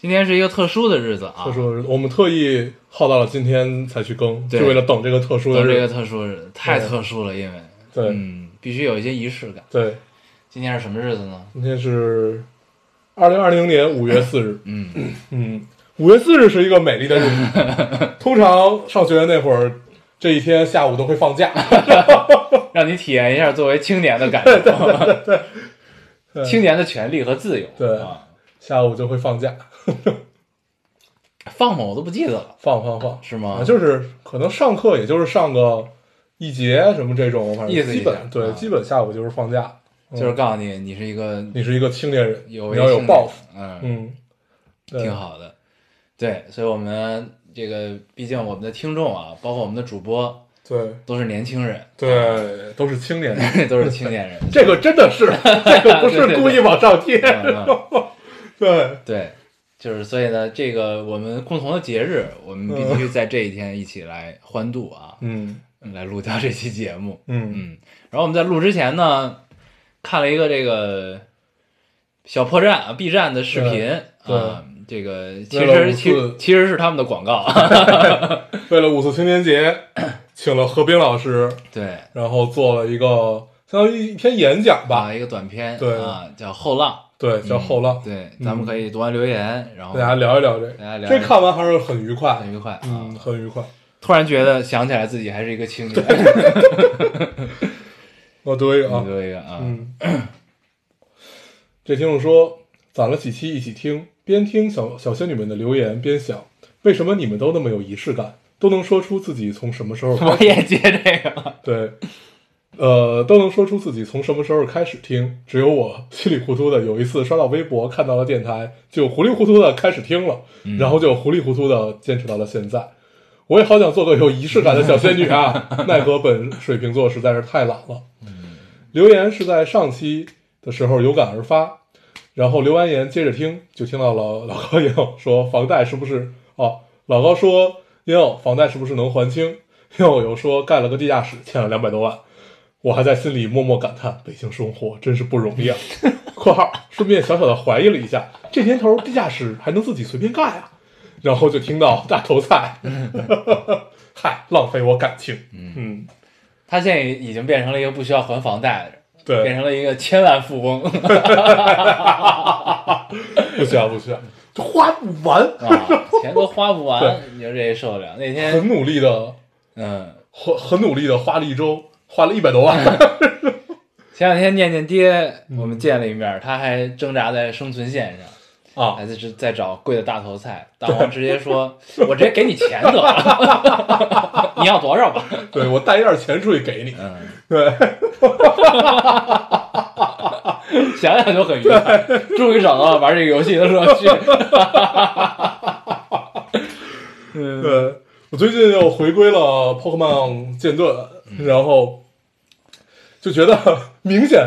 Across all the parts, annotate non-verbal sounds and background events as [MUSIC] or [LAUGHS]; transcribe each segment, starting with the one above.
今天是一个特殊的日子啊，特殊的日子，我们特意耗到了今天才去更，就为了等这个特殊的等这个日子。特殊日子，太特殊了，因为对嗯，必须有一些仪式感。对，今天是什么日子呢？今天是二零二零年五月四日。嗯，嗯，五月四日是一个美丽的日子。[LAUGHS] 通常上学那会儿，这一天下午都会放假。[LAUGHS] 让你体验一下作为青年的感受，[LAUGHS] 对青年的权利和自由。对啊，下午就会放假，[LAUGHS] 放吗？我都不记得了，放放放，是吗啊？就是可能上课也就是上个一节什么这种，反正基本对，啊基本下午就是放假。就是告诉你，你是一个你是一个青年人，有你要有抱负。，嗯，嗯，挺。好的。对，所以我们这个，毕竟我们的听众啊，包括我们的主播，对都是年轻人，对，都是青年人。[LAUGHS] 都是青年人。[LAUGHS] 这个真的是，这个不是故意往上贴。对，对，就是所以呢，这个我们共同的节日，我们必须在这一天一起来欢度啊，嗯来录掉这期节目。嗯嗯，然后我们在录之前呢，看了一个这个小破站啊，B 站的视频啊，这个其实其其实是他们的广告，[LAUGHS] 为了五四青年节，请了何冰老师，对，然后做了一个相当于一篇演讲吧啊，，一个短片，对啊，叫《后浪》，对，叫后浪，对，咱们可以读完留言，然后大家聊一聊这大家聊个，这看完还是很愉快很，愉快啊嗯，。很愉快。突然觉得想起来自己还是一个青年，[LAUGHS] 我读一个啊，读一个啊，嗯，这听众说，攒了几期一起听，边听小小仙女们的留言，边想，为什么你们都那么有仪式感，都能说出自己从什么时候我也接这个，对，呃，都能说出自己从什么时候开始听，只有我 [LAUGHS] 稀里糊涂的有一次刷到微博看到了电台，就糊里糊涂的开始听了，然后就糊里糊涂的坚持到了现在。我也好想做个有仪式感的小仙女啊，[LAUGHS] 奈何本水瓶座实在是太懒了。留言是在上期的时候有感而发，然后留完言接着听，就听到了老高也有说房贷是不是哦？老高说也有房贷是不是能还清？又有说盖了个地下室，欠了两百多万。我还在心里默默感叹，北京生活真是不容易啊。[LAUGHS] （括号顺便小小的怀疑了一下，这年头地下室还能自己随便盖啊？）然后就听到大头菜，[LAUGHS] 嗨，浪费我感情。嗯，他现在已经变成了一个不需要还房贷的人，对。变，成了一个千万富翁。不需要不需要，就花不完，啊，钱都花不完，[LAUGHS] 你说这受得了？那天很努力的，嗯，很很努力的花了一周，花了一百多万。[LAUGHS] 前两天念念爹，嗯我们见了一面，他还挣扎在生存线上，啊还在在找贵的大头菜。大王直接说：“ [LAUGHS] 我直接给你钱得了，[LAUGHS] 你要多少吧对我带一点钱出去给你？”。嗯，对，想想就很愉快，终于找到了玩这个游戏的乐趣。嗯，对，我最近又回归了 Pokemon 剑盾，然后就觉得 [LAUGHS] 明显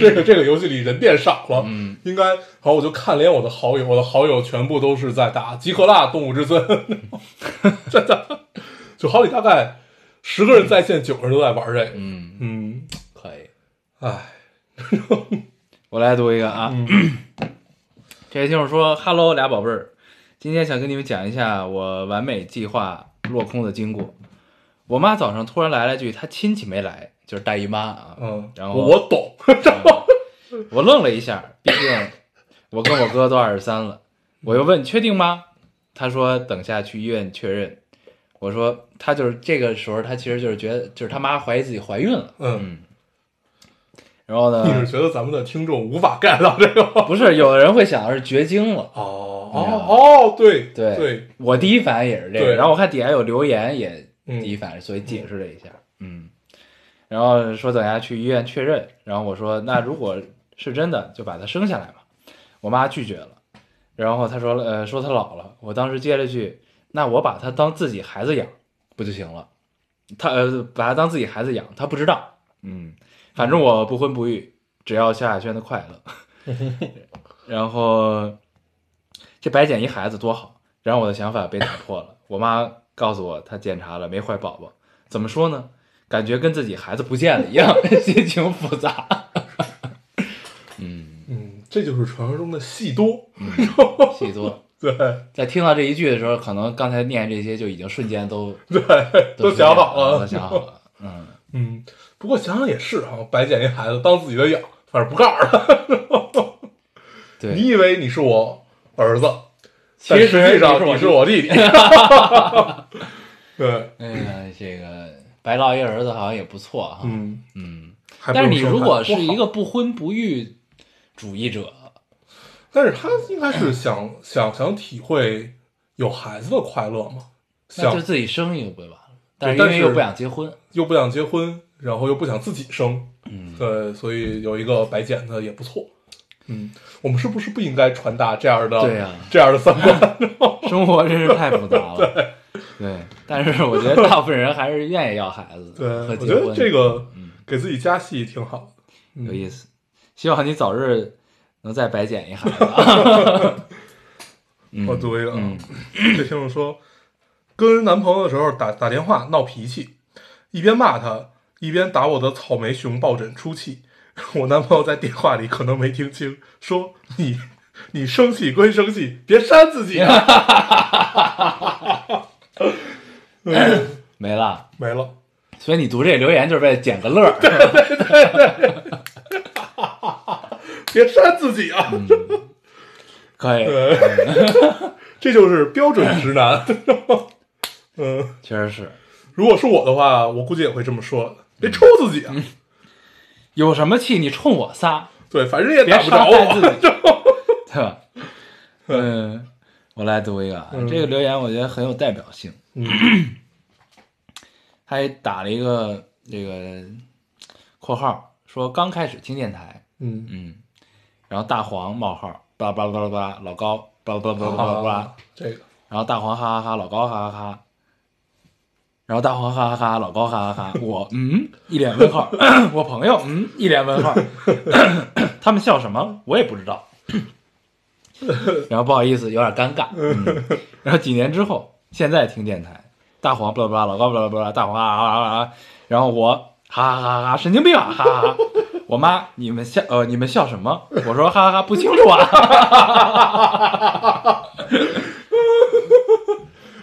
这个这个游戏里人变少了。嗯，应该好，我就看连我的好友，我的好友全部都是在打吉克拉动物之森，[LAUGHS] 真的，就好比大概十个人在线，九个人都在玩这个。嗯，嗯，可以。哎，[LAUGHS] 我来读一个啊，这位听众说：“Hello，俩宝贝儿，今天想跟你们讲一下我完美计划落空的经过。我妈早上突然来了句，她亲戚没来，就是大姨妈啊。嗯，然后我我懂，[LAUGHS] 我愣了一下，毕竟我跟我哥都二十三了。我又问确定吗？他说等下去医院确认。我说他就是这个时候，他其实就是觉得，就是他妈怀疑自己怀孕了。嗯，然后呢，你是觉得咱们的听众无法 get 到这个？[LAUGHS] 不是有的人会想的是绝经了。哦哦哦，对对对，我第一反应也是这个，然后我看底下有留言也嗯第一反应，所以解释了一下，嗯，然后说等下去医院确认，然后我说那如果是真的，就把她生下来嘛。我妈拒绝了，然后他说，呃，说他老了，我当时接了句，那我把他当自己孩子养不就行了？他呃，把他当自己孩子养，他不知道，嗯，反正我不婚不育，只要萧亚轩的快乐。[LAUGHS] 然后这白捡一孩子多好，然后我的想法被打破了。我妈告诉我，她检查了没怀宝宝，怎么说呢？感觉跟自己孩子不见了一样，[LAUGHS] 心情复杂。嗯，嗯，这就是传说中的戏多。[LAUGHS] 戏多。对在听到这一句的时候，可能刚才念这些就已经瞬间都对，都都想好都了。想好了。嗯，[LAUGHS] 嗯，不过想想也是哈，白捡一孩子当自己的养，反正不告诉他。你对，以为你是我儿子，其实实际上你你是我弟弟。对，哎呀，这个白老爷儿子好像也不错哈。嗯，嗯，但是你如果是一个不婚不育主义者，但是他应该是想想想体会有孩子的快乐嘛，想那就自己生一个不就完了？但是因为又不想结婚，又不想结婚，然后又不想自己生，嗯，对，所以有一个白捡的也不错。嗯，我们是不是不应该传达这样的对呀这样的三观？[LAUGHS] 生活真是太复杂了。[LAUGHS] 对，但是我觉得大部分人还是愿意要孩子对。我觉得这个嗯给自己加戏挺好有意思，希望你早日能再白捡一孩子。[LAUGHS] 嗯我读一个这听众说，跟男朋友的时候打打电话闹脾气，一边骂他，一边打我的草莓熊抱枕出气。[LAUGHS] 我男朋友在电话里可能没听清，说你你生气归生气，别扇自己啊。[LAUGHS] 嗯 [LAUGHS] 没了。没了，所以你读这留言就是为了捡个乐儿，[LAUGHS] [LAUGHS] 别扇自己啊！可以，这就是标准直男。嗯，确实是。如果是我的话，我估计也会这么说的。别抽自己啊！有什么气你冲我撒，对，反正也打不着我。对吧？嗯，我来读一个这个留言我觉得很有代表性。嗯。[CLEARS THROAT] 他还打了一个这个括号，说刚开始听电台，嗯，嗯，然后大黄冒号巴拉巴拉巴拉巴拉，老高巴拉巴拉巴拉巴拉巴拉啊，，这个。然后大黄哈哈哈，老高哈哈哈，然后大黄哈哈哈，老高哈哈哈，我嗯一脸问号，[COUGHS] 我朋友嗯一脸问号，[COUGHS] [COUGHS] 他们笑什么？我也不知道，[LAUGHS] 然后不好意思有点尴尬，[LAUGHS] 嗯，然后几年之后，现在听电台，大黄巴拉巴拉，老高巴拉巴拉，大黄啊啊啊啊，然后我哈哈哈哈，神经病啊，哈哈哈。我妈，你们笑呃，你们笑什么？[LAUGHS] 我说哈哈哈，不清楚啊。哈哈哈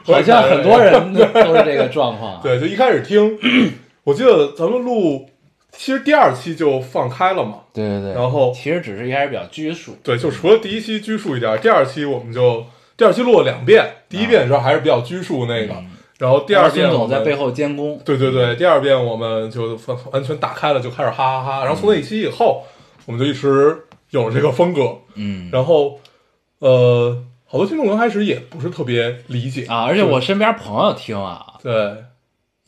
好像很多人都是这个状况。，对，就一开始听，[COUGHS] 我记得咱们录，其实第二期就放开了嘛。对对对。然后其实只是一开始比较拘束。对，就除了第一期拘束一点，第二期我们就第二期录了两遍，第一遍的时候还是比较拘束那个，然后第二遍孙总在背后监工。对对对，第二遍我们就完完全打开了，就开始哈哈哈。然后从那一期以后，我们就一直有了这个风格。嗯然后，呃，好多听众刚开始也不是特别理解啊，而且我身边朋友听啊，对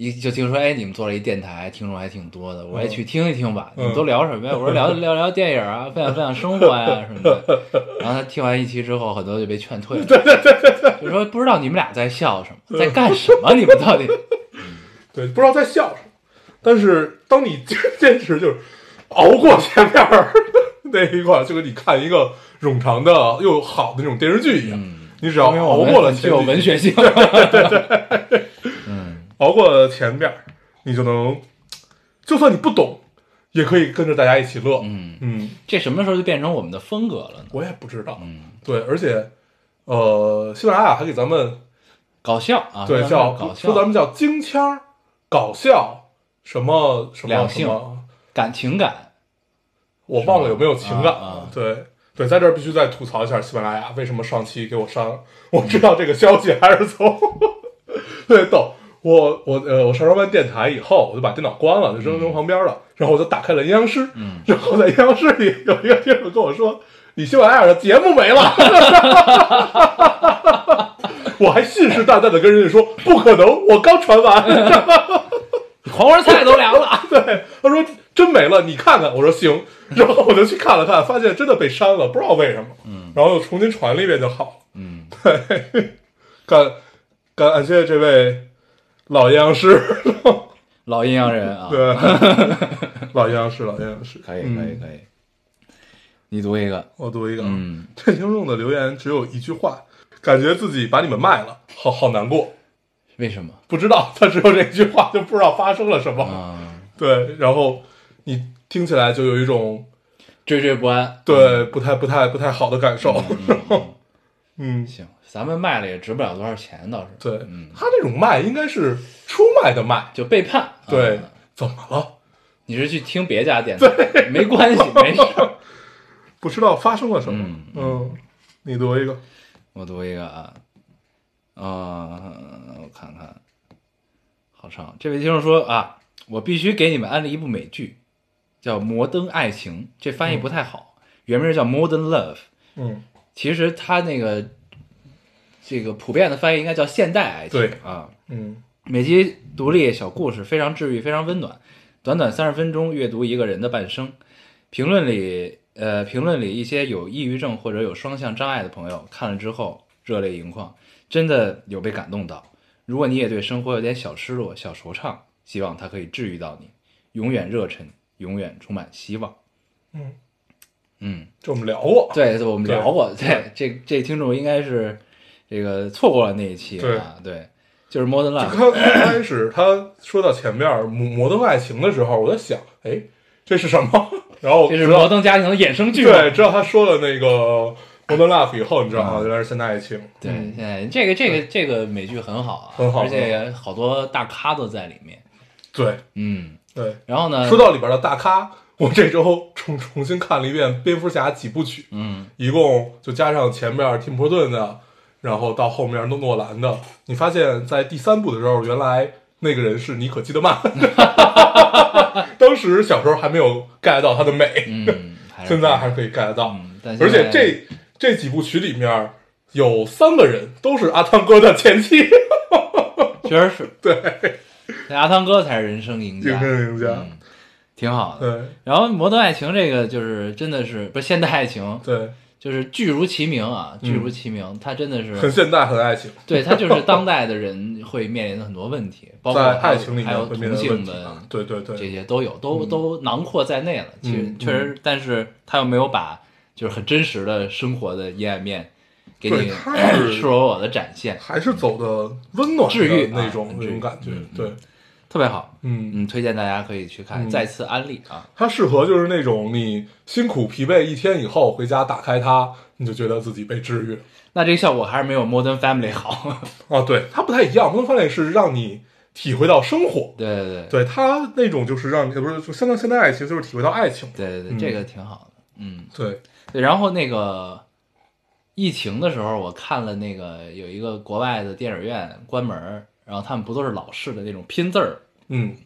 一就听说哎，你们做了一电台，听众还挺多的，我也去听一听吧。嗯你们都聊什么呀？我说聊 [LAUGHS] 聊聊电影啊，分享分享生活呀 [LAUGHS] 什么的。然后他听完一期之后，很多就被劝退了。[LAUGHS] 对对对对就说不知道你们俩在笑什么，在干什么？你们到底？对，不知道在笑什么。但是当你坚持就是熬过前面儿那一块儿，就跟你看一个冗长的又好的那种电视剧一样，你只要熬过了很具有文学性。嗯，熬过了前边，你就能，就算你不懂，也可以跟着大家一起乐。嗯嗯，这什么时候就变成我们的风格了呢？我也不知道。嗯，对，而且，呃，喜马拉雅还给咱们搞笑啊，对叫搞笑，说咱们叫京腔儿搞笑什么什么两性什么，感情感，我忘了有没有情感啊啊对对，在这儿必须再吐槽一下喜马拉雅为什么上期给我删了。我知道这个消息还是从 [LAUGHS] 特别逗。我我呃，我上上完电台以后，我就把电脑关了，就扔扔旁边了。然后我就打开了阴阳师，嗯，[LAUGHS] 然后在阴阳师里有一个听众跟我说：“你喜马拉雅的节目没了。[LAUGHS] ”我还信誓旦旦的跟人家说：“不可能，我刚传完。[LAUGHS] ”黄花菜都凉了。对，他说真没了，你看看。我说行，然后我就去看了看，发现真的被删了，不知道为什么。嗯，然然后又重新传了一遍就好了。嗯，感感谢这位老阴阳师，老阴阳人啊，对，老阴阳师，老阴阳师，可以可以嗯。可以，你读一个，我读一个，啊。嗯，这听众的留言只有一句话，感觉自己把你们卖了，好好难过。为什么？不知道 [LAUGHS] 他只有这句话，就不知道发生了什么。啊？对，然后你听起来就有一种惴惴不安。对不太不太不太好的感受。嗯，嗯嗯嗯，行，咱们卖了也值不了多少钱，倒是。对嗯，他这种卖应该是出卖的卖。就背叛。对啊，怎么了？你是去听别家电 [LAUGHS] 台，没关系，没事儿。[LAUGHS] 不知道发生了什么。嗯嗯，你读一个。我读一个啊，啊、我看看，好长。这位听众说啊，我必须给你们安利一部美剧，叫《摩登爱情》，这翻译不太好，原名叫《Modern Love》。嗯其实它那个这个普遍的翻译应该叫现代爱情对啊。嗯每集独立小故事，非常治愈，非常温暖。短短三十分钟阅读一个人的半生。评论里，呃，评论里一些有抑郁症或者有双向障碍的朋友看了之后热泪盈眶，真的有被感动到。如果你也对生活有点小失落、小惆怅，希望它可以治愈到你，永远热忱，永远充满希望。嗯嗯，这我们聊过。对，对我们聊过，对，这这听众应该是这个错过了那一期对。啊，对，就是 Modern Love，刚刚开始他说到前面摩摩登爱情的时候，我在想，哎，这是什么？[LAUGHS] 然后这是摩登家庭的衍生剧，对，知道他说了那个 Modern love 以后，你知道啊，嗯原来是现代爱情。对，嗯现在这个这个这个美剧很好啊，很好而且好多大咖都在里面。对。嗯，对。然后呢，说到里边的大咖，我这周重 [LAUGHS] 重新看了一遍《蝙蝠侠》几部曲，嗯，一共就加上前面蒂姆·波顿的，然后到后面诺诺兰的，你发现在第三部的时候，原来那个人是尼可基德曼。[LAUGHS] 当时小时候还没有 get 到他的美，嗯，[LAUGHS] 现在还是可以 get 到。嗯，而且这这几部曲里面有三个人都是阿汤哥的前妻，确实是，对，那阿汤哥才是人生赢家，人生赢家嗯，挺好的。对。然后《摩登爱情》这个就是真的是不是现代爱情，对，就是剧如其名啊，嗯。剧如其名，它真的是很现代，很爱情，[LAUGHS] 对它就是当代的人会面临的很多问题，[LAUGHS] 包括爱情里还有同性临的对对对，这些都有，都嗯。都囊括在内了。其实嗯。确实，但是他又没有把就是很真实的生活的阴暗面给你赤裸裸的展现，还是走的温暖治愈那种啊那种感觉嗯，对，特别好。嗯，嗯，推荐大家可以去看，嗯再次安利啊。它适合就是那种你辛苦疲惫一天以后回家打开它，你就觉得自己被治愈那这个效果还是没有 Modern Family 好。啊，对，它不太一样，，Modern Family 是让你体会到生活，对对对对它那种就是让你不是就相当现代爱情，就是体会到爱情，对对对，嗯这个挺好的。嗯，对，对。然后那个疫情的时候，我看了那个有一个国外的电影院关门儿，然后他们不都是老式的那种拼字儿，嗯。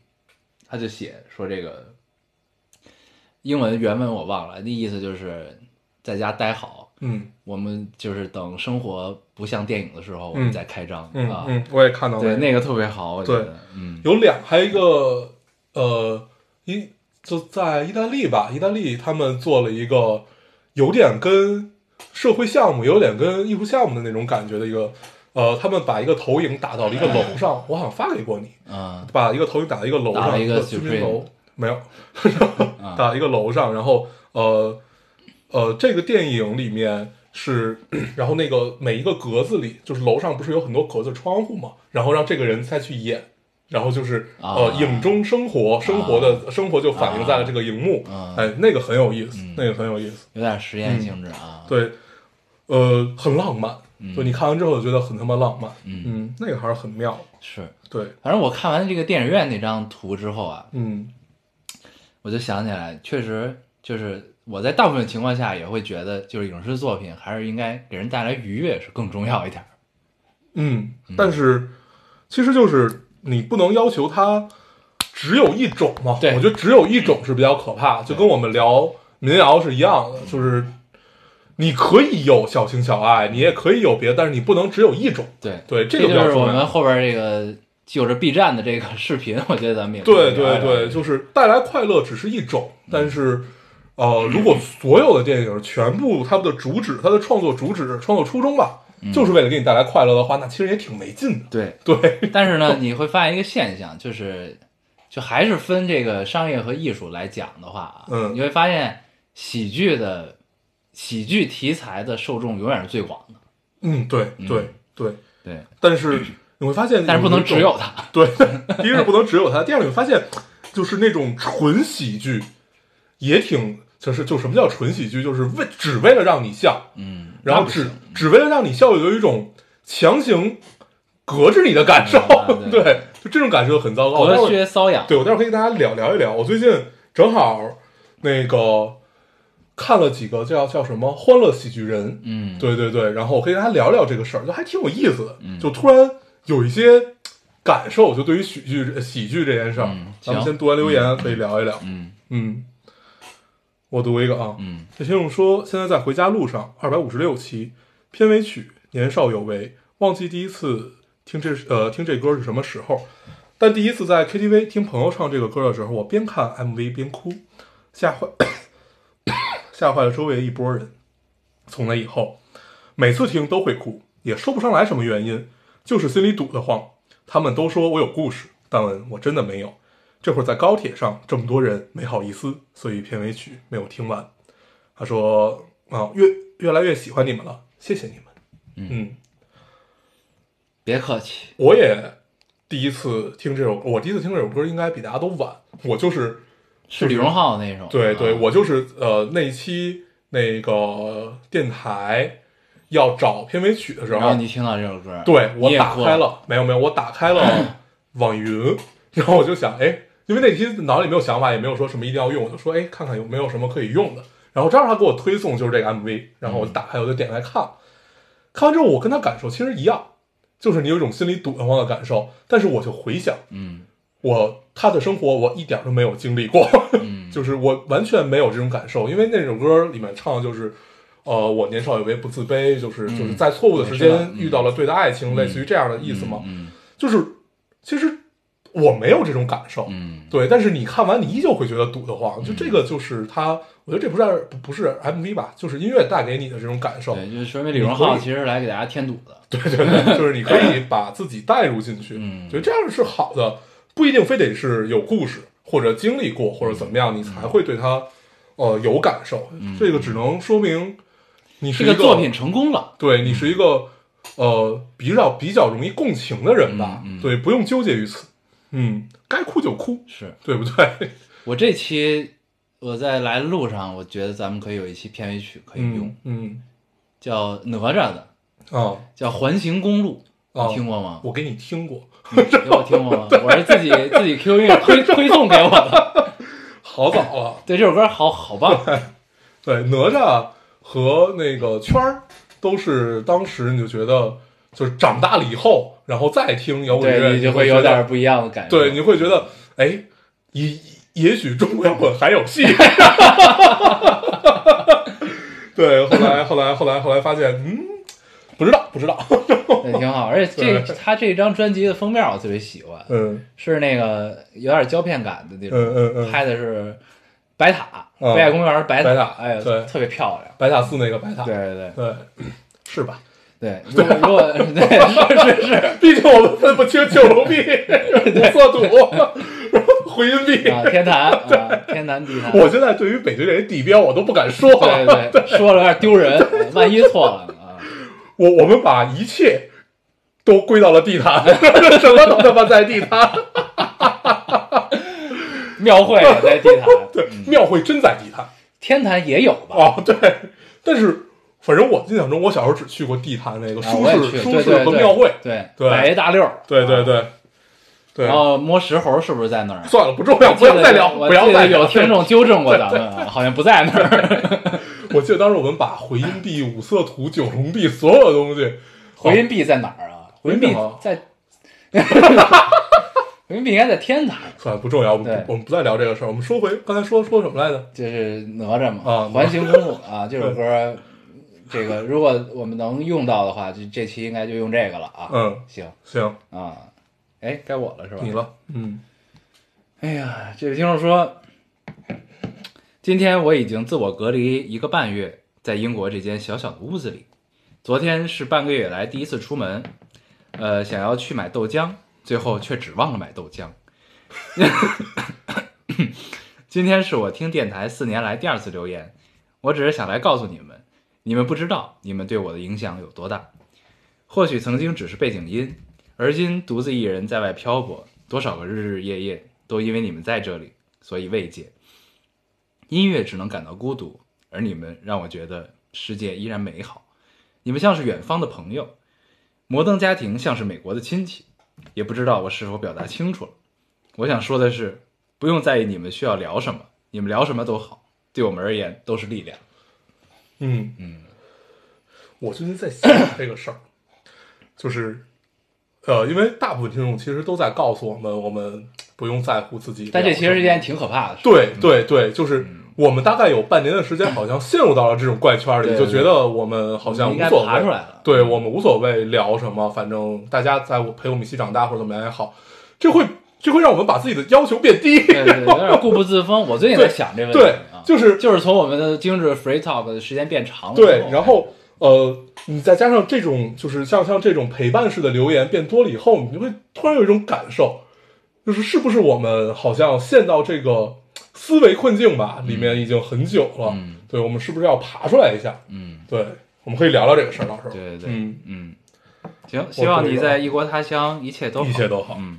他就写说这个英文原文我忘了，那意思就是在家待好，嗯。我们就是等生活不像电影的时候，我们嗯再开张、嗯啊。嗯，我也看到了对，那个。特别好，我觉得，嗯，有两，还有一个呃，一就在意大利吧，意大利他们做了一个有点跟社会项目，有点跟艺术项目的那种感觉的一个，呃，他们把一个投影打到了一个楼上，我好像发给过你，啊。把一个投影打到一个楼上，一个居民楼，没有，啊。[LAUGHS] 打一个楼上，然后呃呃，这个电影里面是，[CLEARS THROAT] 然后那个每一个格子里，就是楼上不是有很多格子窗户嘛，然后让这个人再去演，然后就是、啊。呃影中生活，生活的、生活就反映在了这个荧幕，啊。哎，那个很有意思，嗯。那个很有意思，有点实验性质啊。对，呃，很浪漫，嗯。就你看完之后觉得很他妈浪漫，嗯。嗯，那个还是很妙，是，对，反正我看完这个电影院那张图之后啊，嗯。我就想起来，确实就是我在大部分情况下也会觉得，就是影视作品还是应该给人带来愉悦是更重要一点。嗯，但是其实就是你不能要求它只有一种嘛。对。我觉得只有一种是比较可怕，就跟我们聊民谣是一样的，就是你可以有小情小爱，你也可以有别的，但是你不能只有一种。对，对，这个就是我。们后边这个就着 B 站的这个视频，我觉得咱们也对对对，就是带来快乐只是一种，但是呃，如果所有的电影全部它的主旨、它的创作主旨、创作初衷吧，就是为了给你带来快乐的话，那其实也挺没劲的。对，[LAUGHS] 对，但是呢，你会发现一个现象，就是就还是分这个商业和艺术来讲的话啊，嗯你会发现喜剧的喜剧题材的受众永远是最广的，嗯，对对对。对，但是你会发现，但是不能只有它，[LAUGHS] 对，第一是不能只有它，第二你会发现，就是那种纯喜剧，也挺，就是就什么叫纯喜剧，就是为只为了让你笑，嗯，然后只只为了让你笑，有一种强行隔着你的感受，嗯对。[LAUGHS] 对，就这种感受很糟糕。我待隔会儿靴搔痒，对我待会儿可以跟大家聊聊一聊。我最近正好那个看了几个叫叫什么《欢乐喜剧人》，嗯，对对对，然后我可以跟大家聊聊这个事儿，就还挺有意思的。嗯。就突然有一些感受，就对于喜剧喜剧这件事儿，嗯咱们先读完留言可以聊一聊。嗯。嗯，我读一个啊，嗯。这听众说现在在回家路上，二百五十六期片尾曲《年少有为》，忘记第一次听这呃听这歌是什么时候，但第一次在 KTV 听朋友唱这个歌的时候，我边看 MV 边哭，吓坏吓坏了周围一波人。从那以后，每次听都会哭，也说不上来什么原因，就是心里堵得慌。他们都说我有故事，但我真的没有。这会儿在高铁上，这么多人，没好意思，所以片尾曲没有听完。他说：“啊，越越来越喜欢你们了，谢谢你们。”嗯，别客气，我也第一次听这首，我第一次听这首歌应该比大家都晚。我就是，是李荣浩那种，对对，啊我就是呃那一期那个电台要找片尾曲的时候，然后你听到这首歌，对我你也哭打开了，没有没有，我打开了 [LAUGHS] 网易云，然后我就想，哎，因为那期脑里没有想法，也没有说什么一定要用，我就说，哎，看看有没有什么可以用的。然后正好他给我推送就是这个 MV，然后我就打开，我就点开看，看完之后我跟他感受其实一样，就是你有一种心里堵得慌的感受，但是我就回想嗯我他的生活，我一点都没有经历过，嗯。[LAUGHS] 就是我完全没有这种感受，因为那首歌里面唱的就是，呃，我年少有为不自卑，就是、嗯就是在错误的时间遇到了对的爱情，类似于这样的意思嘛。嗯就是其实我没有这种感受，嗯。对，但是你看完你依旧会觉得堵得慌，就这个就是他，我觉得这不是不不是 MV 吧，就是音乐带给你的这种感受，对，就是说明李荣浩其实是来给大家添堵的，对对对，就是你可以把自己带入进去，嗯。觉得这样是好的，不一定非得是有故事或者经历过或者怎么样，你才会对他呃有感受。这个只能说明你是一这个作品成功了，对你是一个呃比较比较容易共情的人吧，对，不用纠结于此，嗯，该哭就哭，是。对不对？[LAUGHS] 我这期我在来的路上，我觉得咱们可以有一期片尾曲可以用，嗯嗯。叫哪吒的，哦叫《环形公路》，啊，你听过吗？我给你听过，给我听过吗？[LAUGHS] 我是自己自己 QQ 音乐推 [LAUGHS] 推送给我的。好早了。[LAUGHS] 对，这首歌好好棒，对，哪吒和那个圈儿都是当时你就觉得，就是长大了以后，然后再听摇滚乐，你就会有点不一样的感觉。对，你会觉得，哎，也也许中国摇滚还有戏。对，后来后来后来后来发现，嗯，不知道不知道，也，[LAUGHS] 挺好。而且这对他这张专辑的封面我特别喜欢，嗯是那个有点胶片感的那种，嗯嗯嗯拍的是白塔，嗯北海公园白白塔哎，对特别漂亮。白塔寺那个白塔，对对对对，是吧？对，[LAUGHS] 如果如果 [LAUGHS] 对是是是毕竟我们分不清九龙壁、五色土、回音壁。啊，天坛啊，天坛地坛。我现在对于北京这些地标，我都不敢说对了。对对，说了有点丢人，万一错了呢啊。我我们把一切都归到了地坛，[LAUGHS] 什么都他妈在地坛。庙会也在地坛，[LAUGHS] 对，庙会真在地坛天坛也有吧？哦，对，但是反正我印象中，我小时候只去过地坛那个啊，舒适舒适和庙会。对对摆一大溜儿，啊。对对对对然，后摸石猴是不是在那儿？算了，不重要，不要再聊，不要再聊有听众纠正过咱们啊，好像不在那儿。[LAUGHS] [LAUGHS] 我记得当时我们把回音壁、五色图、九龙壁所有的东西，回音壁在哪儿啊？回音壁在，[LAUGHS] 回音壁应该在天坛，算了，不重要，我们我们不再聊这个事儿。我们说回刚才说说什么来着？就是哪吒嘛，啊环形公路啊，这首歌，这个如果我们能用到的话，这这期应该就用这个了啊。嗯，行行，啊，哎，该我了是吧？你。了，嗯哎呀，这位听众说，今天我已经自我隔离一个半月，在英国这间小小的屋子里。昨天是半个月以来第一次出门，呃，想要去买豆浆，最后却只忘了买豆浆。[LAUGHS] 今天是我听电台四年来第二次留言，我只是想来告诉你们，你们不知道你们对我的影响有多大。或许曾经只是背景音，而今独自一人在外漂泊，多少个日日夜夜都因为你们在这里，所以慰藉。音乐只能感到孤独，而你们让我觉得世界依然美好。你们像是远方的朋友，摩登家庭像是美国的亲戚。也不知道我是否表达清楚了。我想说的是，不用在意你们需要聊什么，你们聊什么都好，对我们而言都是力量。嗯嗯，我最近在想这个事儿，[COUGHS] 就是，呃，因为大部分听众其实都在告诉我们，我们不用在乎自己。但这其实是一件挺可怕的事。对对对，就是我们大概有半年的时间，好像陷入到了这种怪圈里，就觉得我们好像无所谓出来了。对我们无所谓聊什么，反正大家在我陪我们一起长大或者怎么样也好，这会这会让我们把自己的要求变低。对对，有点固步自封。我最近在想这个问题就是就是从我们的精致 free talk 的时间变长了对，然后呃，你再加上这种就是像像这种陪伴式的留言变多了以后，你就会突然有一种感受，就是是不是我们好像陷到这个思维困境吧里面已经很久了？嗯对，我们是不是要爬出来一下？嗯，对，我们可以聊聊这个事儿，到时候。对对对，嗯，嗯，行，希望你在异国他乡一切都好一切都好。嗯，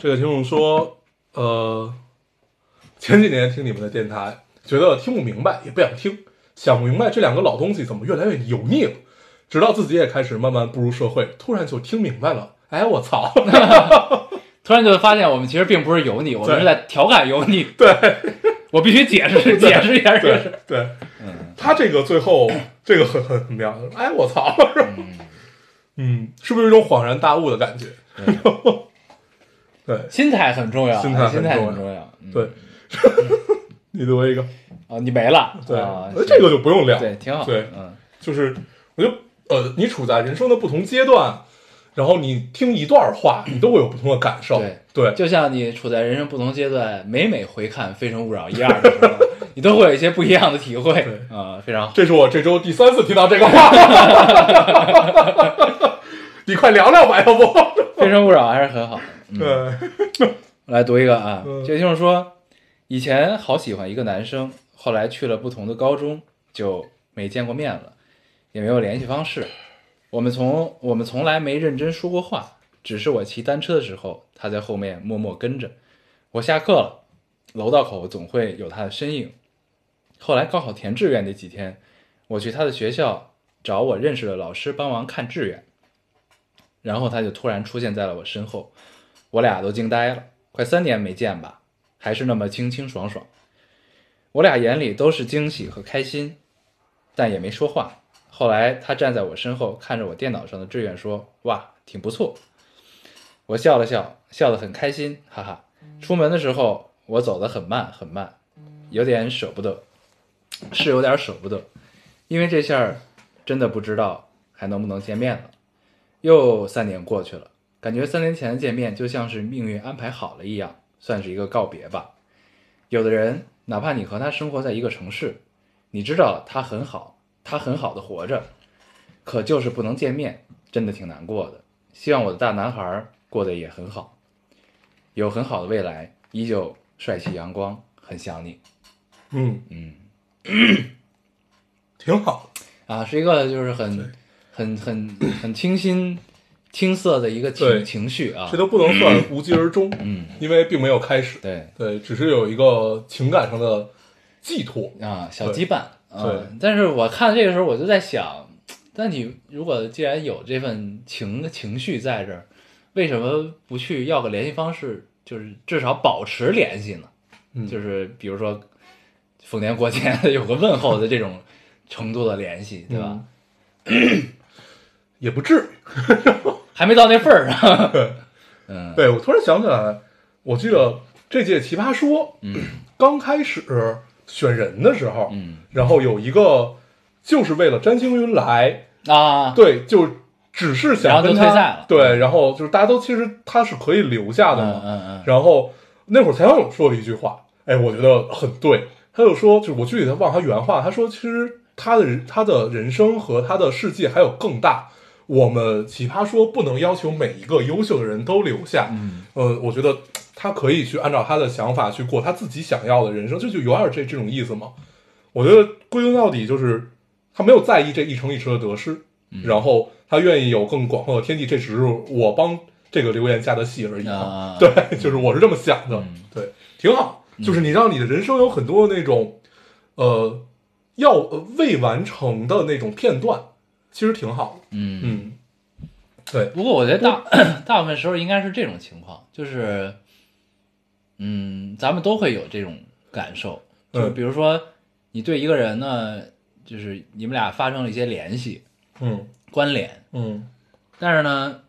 这个听众说，呃，前几年听你们的电台，觉得听不明白，也不想听，想不明白这两个老东西怎么越来越油腻了。直到自己也开始慢慢步入社会，突然就听明白了。哎，我操！[LAUGHS] 突然就发现我们其实并不是油腻，我们是在调侃油腻。对 [LAUGHS] 我必须解释 [LAUGHS] 解释一下这个事。对对，嗯他这个最后这个很很很妙。哎，我操！嗯，[LAUGHS] 嗯，是不是有一种恍然大悟的感觉？对心态很重要，心态很心态重要很重要。嗯对，你读一个，啊，你没了。对，这个就不用聊。对挺好。对嗯就是我觉得呃，你处在人生的不同阶段，然后你听一段话，你都会有不同的感受。对对就像你处在人生不同阶段，每每回看《非诚勿扰》一二的时候，[LAUGHS] 你都会有一些不一样的体会。对啊，非常好。这是我这周第三次听到这个话，[LAUGHS] 你快聊聊吧，要不？《非诚勿扰》还是很好的。嗯对，我来读一个啊，嗯这个听众说，以前好喜欢一个男生，后来去了不同的高中，就没见过面了，也没有联系方式。我们从我们从来没认真说过话，只是我骑单车的时候，他在后面默默跟着。我下课了，楼道口总会有他的身影。后来高考填志愿那几天，我去他的学校找我认识的老师帮忙看志愿，然后他就突然出现在了我身后。我俩都惊呆了，快三年没见吧，还是那么清清爽爽。我俩眼里都是惊喜和开心，但也没说话。后来他站在我身后，看着我电脑上的志愿说：“哇，挺不错。”我笑了笑，笑得很开心，哈哈。出门的时候，我走得很慢很慢，有点舍不得，是有点舍不得，因为这下儿真的不知道还能不能见面了。又三年过去了。感觉三年前的见面就像是命运安排好了一样，算是一个告别吧。有的人，哪怕你和他生活在一个城市，你知道他很好，他很好的活着，可就是不能见面，真的挺难过的。希望我的大男孩过得也很好，有很好的未来，依旧帅气阳光，很想你。嗯，嗯，[CLEARS THROAT] 挺好。啊，是一个就是很很很很清新、青涩的一个情情绪啊这。都不能算无疾而终，嗯，因为并没有开始。对。对，只是有一个情感上的寄托。啊，小羁绊。啊对但是我看这个时候，我就在想，[TSK] 那你如果既然有这份情情绪在这儿，为什么不去要个联系方式，就是至少保持联系呢？嗯就是比如说逢年过节有个问候的这种程度的联系，对吧？也不至于。[CLEARS THROAT] 还没到那份儿 [LAUGHS] 嗯 [LAUGHS] 对我突然想起来，我记得这届奇葩说嗯刚开始选人的时候，嗯。然后有一个就是为了詹青云来，啊，对，就只是然后就想跟他退赛了。对，然后就是大家都其实他是可以留下的嘛，嗯嗯嗯。然后那会儿采访有说了一句话，哎，我觉得很对，他就说，就是我具体的忘他原话，他说其实他的人他的人生和他的世界还有更大。我们奇葩说不能要求每一个优秀的人都留下，嗯，呃，我觉得他可以去按照他的想法去过他自己想要的人生，这就有点这这种意思嘛。我觉得归根到底就是他没有在意这一城一池的得失，嗯。然后他愿意有更广阔的天地，这只是我帮这个留言加的戏而已啊。对，就是我是这么想的，嗯。对，挺好。就是你让你的人生有很多那种，呃，要呃未完成的那种片段，其实挺好的。嗯。嗯，对，不过我觉得大 [COUGHS] 大部分时候应该是这种情况，就是，嗯，咱们都会有这种感受，就比如说你对一个人呢，就是你们俩发生了一些联系、嗯。关联，嗯。但是呢，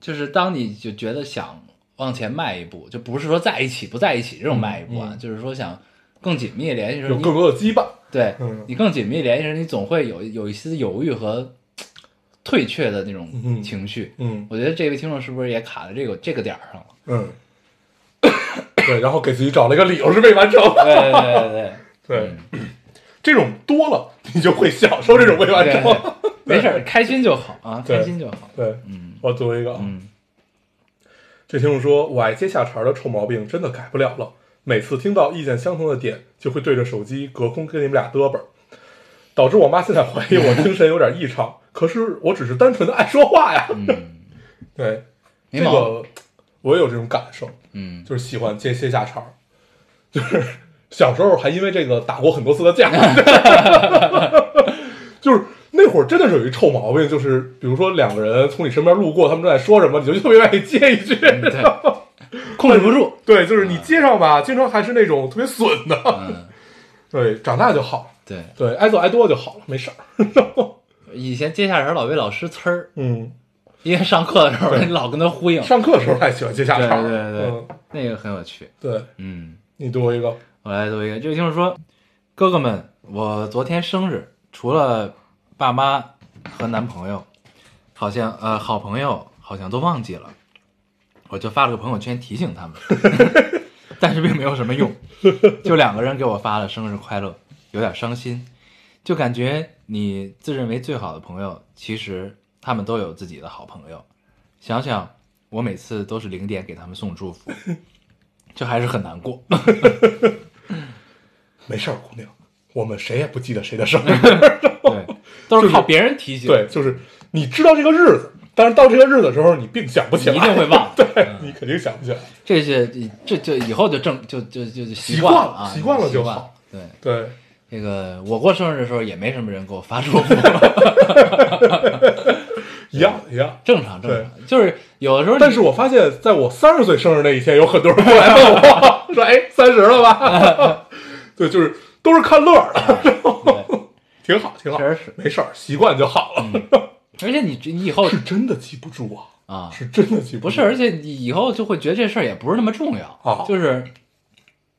就是当你就觉得想往前迈一步，就不是说在一起不在一起这种迈一步啊，嗯嗯。就是说想更紧密联系时，有更多的羁绊。对、嗯。你更紧密联系时，你总会有有一丝犹豫和 [TSK] 退却的那种嗯。情绪。嗯。我觉得这位听众是不是也卡在这个这个点儿上了？嗯，[COUGHS] 对，然后给自己找了一个理由是未完成。对对对对 [LAUGHS] 对，这种多了，你就会享受这种未完成。没事，开心就好啊，开心就好。对，嗯我读一个啊，嗯这听众说，我爱接下茬儿的臭毛病真的改不了了。每次听到意见相同的点，就会对着手机隔空跟你们俩嘚啵儿，导致我妈现在怀疑我精神有点异常。可是我只是单纯的爱说话呀。嗯，[LAUGHS] 对。这个我也有这种感受，嗯，就是喜欢接接下茬儿，就是小时候还因为这个打过很多次的架，[LAUGHS] 就是那会儿真的是有一臭毛病，就是比如说两个人从你身边路过，他们正在说什么，你就特别愿意接一句，对，[LAUGHS] 控制不住。对，就是你接上吧，经常还是那种特别损的，嗯，对，长大就好，对，对，挨揍挨多就好了，没事儿，[LAUGHS] 以前接下茬老被老师呲儿，嗯，因为上课的时候你老跟他呼应，上课的时候还喜欢接下茬，对对对嗯那个很有趣。对，嗯，你读一个，我来读一个，这位听众说：“哥哥们，我昨天生日，除了爸妈和男朋友，好像呃好朋友好像都忘记了，我就发了个朋友圈提醒他们，[LAUGHS] 但是并没有什么用，就两个人给我发了生日快乐，有点伤心，就感觉你自认为最好的朋友，其实他们都有自己的好朋友，想想我每次都是零点给他们送祝福，[LAUGHS] 就还是很难过。[LAUGHS] ”没事儿，姑娘，我们谁也不记得谁的生日，[LAUGHS] 对，都是靠别人提醒，对，就是你知道这个日子，但是到这个日子的时候，你并想不起来，你一定会忘对你肯定想不起来，这些这就以后就正就就就就习习惯了啊，习惯了就习惯好。对，对，那个我过生日的时候也没什么人给我发祝福，一样一样。正常正常，就是有的时候，但是我发现，在我三十岁生日那一天，有很多人过来问我 [LAUGHS] 说：“哎，三十了吧？” [LAUGHS] 对，就是都是看乐儿的，对 [LAUGHS] 挺好，挺好，确实是没事儿，习惯就好了。而且你你以后是真的记不住啊，啊，是真的记不住。不是，而且你以后就会觉得这事儿也不是那么重要啊就是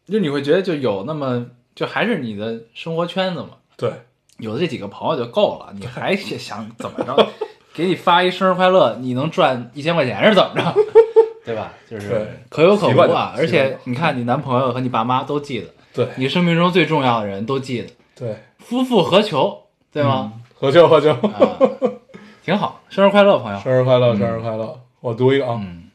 就你会觉得就有那么就还是你的生活圈子嘛，对，有的这几个朋友就够了，你还想想怎么着？给你发一生日快乐，你能赚一千块钱是怎么着？[LAUGHS] 对吧？就是可有可无啊。而且你看，你男朋友和你爸妈都记得，对，你生命中最重要的人都记得，对，夫复何求？对吗？喝酒喝酒，啊，挺好，生日快乐，朋友。生日快乐，生日快乐！我读一个啊，嗯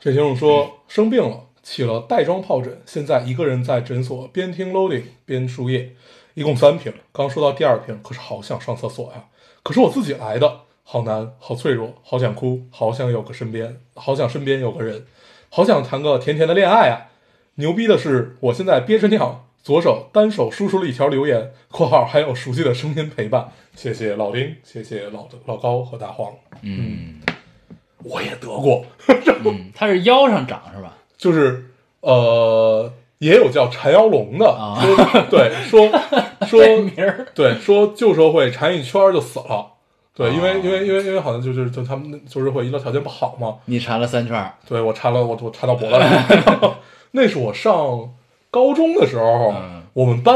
这听众说生病了，起了带状疱疹，现在一个人在诊所边听 loading 边输液，一共三瓶，刚说到第二瓶，可是好想上厕所呀，可是我自己来的，好难，好脆弱，好想哭，好想有个身边，好想身边有个人，好想谈个甜甜的恋爱啊！牛逼的是，我现在憋着尿，左手单手输出了一条留言（括号还有熟悉的声音陪伴），谢谢老丁，谢谢老老高和大黄，嗯我也得过。[LAUGHS] 嗯，他是腰上长是吧？就是呃，也有叫缠腰龙的，啊。说对 [LAUGHS] 说说名儿。对说旧社会缠一圈儿就死了，对，因为啊因为因为因为好像就是就他们旧社会医疗条件不好嘛，你缠了三圈儿，对我缠了我我缠到脖子上，[LAUGHS] 那是我上高中的时候，嗯。我们班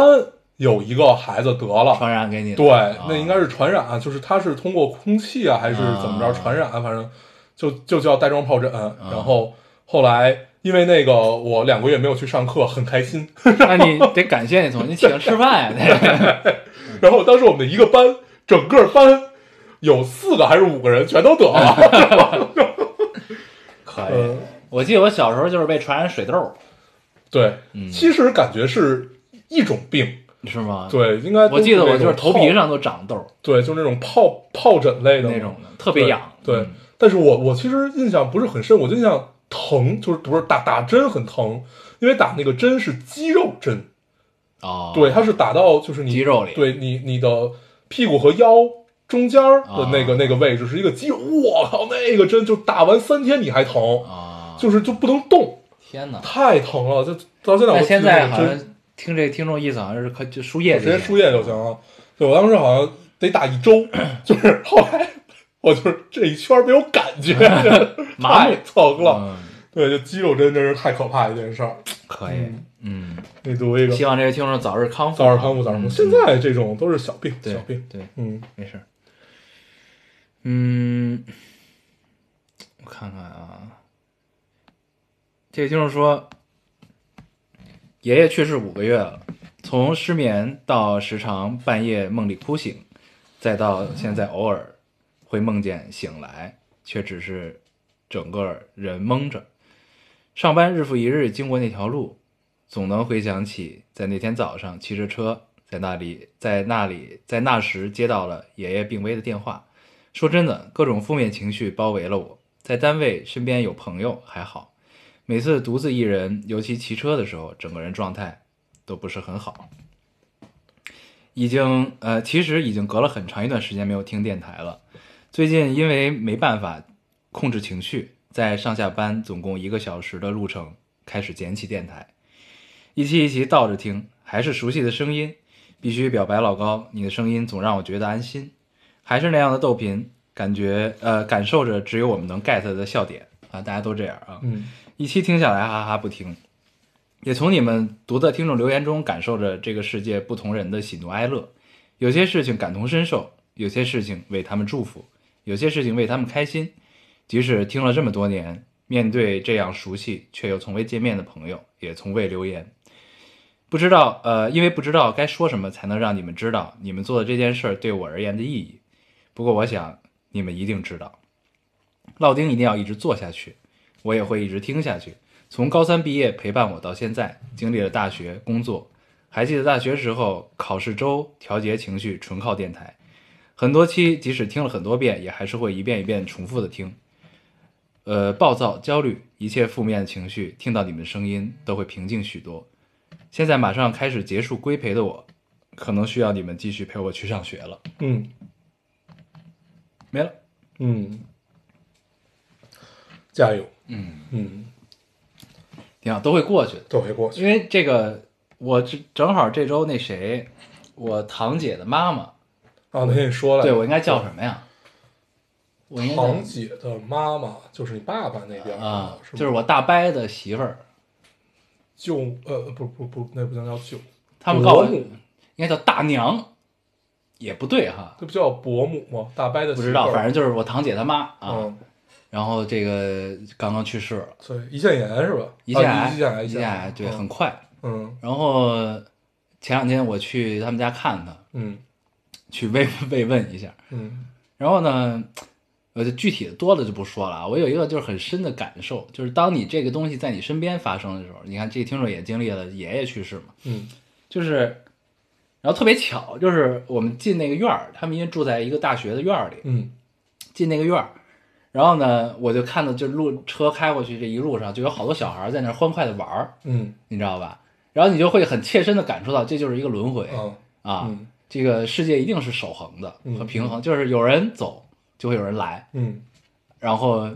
有一个孩子得了，传染给你。对，啊。那应该是传染，就是他是通过空气啊，还是怎么着啊。传染，反正就就叫带状疱疹。然后后来因为那个我两个月没有去上课，很开心。[LAUGHS] 那你得感谢你同学，你请他吃饭呀。[LAUGHS] 然后当时我们的一个班，整个班有四个还是五个人全都得了。[LAUGHS] 可以嗯，我记得我小时候就是被传染水痘，对，嗯其实感觉是一种病。是吗？，对，应该我记得我就是头皮，上都长痘对，就是那种疱疱疹类的那种的，特别痒。对，嗯但是我我其实印象不是很深，我就印象疼，就是不是打打针很疼，因为打那个针是肌肉针，哦，对，它是打到就是你肌肉里对你你的屁股和腰中间的那个、啊那个位置是一个肌肉，我靠，那个针就打完三天你还疼，啊，就是就不能动，天哪！太疼了，就到现在我但现在好像听这听众意思，好像是可就输液直接输液就行了。对我当时好像得打一周，[COUGHS] 就是后来我就是这一圈没有感觉，[LAUGHS] 麻木太疼了。嗯，对，就肌肉真真是太可怕一件事儿。可以，嗯，你读一个，希望这个听众早日康复，早日康复，早日康复。嗯现在这种都是小病，对小病。对，嗯没事。嗯，我看看啊，这个听众说，爷爷去世五个月了，从失眠到时常半夜梦里哭醒，再到现在偶尔会梦见醒来，却只是整个人懵着。上班日复一日经过那条路，总能回想起在那天早上骑着车在那里，在那里，在那时接到了爷爷病危的电话。说真的，各种负面情绪包围了我。在单位身边有朋友还好，每次独自一人，尤其骑车的时候，整个人状态都不是很好。已经呃，其实已经隔了很长一段时间没有听电台了。最近因为没办法控制情绪，在上下班总共一个小时的路程，开始捡起电台，一期一期倒着听，还是熟悉的声音。必须表白老高，你的声音总让我觉得安心，还是那样的逗贫，感觉呃感受着只有我们能 get 的笑点啊，大家都这样啊，嗯一期听下来哈哈不停，也从你们读的听众留言中感受着这个世界不同人的喜怒哀乐，有些事情感同身受，有些事情为他们祝福，有些事情为他们开心。即使听了这么多年，面对这样熟悉却又从未见面的朋友，也从未留言。不知道，呃，因为不知道该说什么才能让你们知道你们做的这件事对我而言的意义。不过我想你们一定知道，烙丁一定要一直做下去，我也会一直听下去。从高三毕业陪伴我到现在，经历了大学、工作，还记得大学时候考试周调节情绪纯靠电台，很多期即使听了很多遍，也还是会一遍一遍重复的听。呃，暴躁、焦虑，一切负面的情绪，听到你们的声音都会平静许多。现在马上开始结束规培的我，可能需要你们继续陪我去上学了。嗯没了，嗯，加油。嗯，嗯，挺好，都会过去的。都会过去。因为这个，我正正好这周那谁，我堂姐的妈妈，啊，那天你说了，对我应该叫什么呀？我应该堂姐的妈妈就是你爸爸那边啊，是就是我大伯的媳妇儿，舅呃不不不，那不能叫舅，他们告我伯母应该叫大娘，也不对哈，这不叫伯母吗？大伯的不知道，反正就是我堂姐她妈啊。嗯，然后这个刚刚去世了，对，胰腺炎是吧？胰腺胰腺癌，胰腺癌，对，很嗯快。嗯然后前两天我去他们家看他，嗯去慰 [LAUGHS] 慰问一下。嗯然后呢，我，就具体的多了就不说了啊。我有一个就是很深的感受，就是当你这个东西在你身边发生的时候，你看这个听众也经历了爷爷去世嘛，嗯就是，然后特别巧，就是我们进那个院儿，他们因为住在一个大学的院儿里，嗯进那个院儿，然后呢，我就看到就路车开过去这一路上就有好多小孩在那儿欢快的玩儿，嗯你知道吧？然后你就会很切身的感受到这就是一个轮回啊啊，嗯这个世界一定是守恒的嗯。和平衡，就是有人走就会有人来，嗯。然后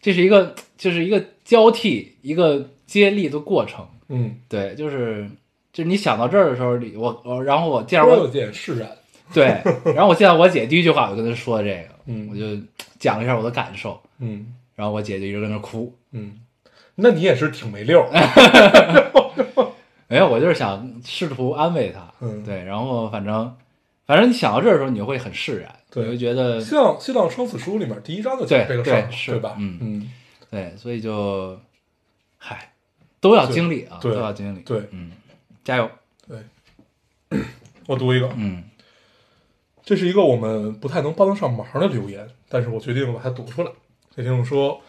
这是一个就是一个交替一个接力的过程，嗯，对，就是就是你想到这儿的时候，你我我然后我见着我有点释然。[LAUGHS] 对，然后我见到我姐第一句话我就跟她说这个，嗯。我就讲了一下我的感受，嗯。然后我姐就一直在那哭，嗯，那你也是挺没溜儿。[LAUGHS] 没有，我就是想试图安慰他，嗯。对，然后反正反正你想到这儿的时候，你就会很释然，对。你会觉得西藏西藏生死书里面第一章就讲这个事儿，对是吧？嗯。嗯。对，所以就嗨，都要经历啊，都要经历。对。嗯，加油。对。[CLEARS THROAT] 我读一个，嗯。这是一个我们不太能帮得上忙的留言，但是我决定把它读出来。这听众说：“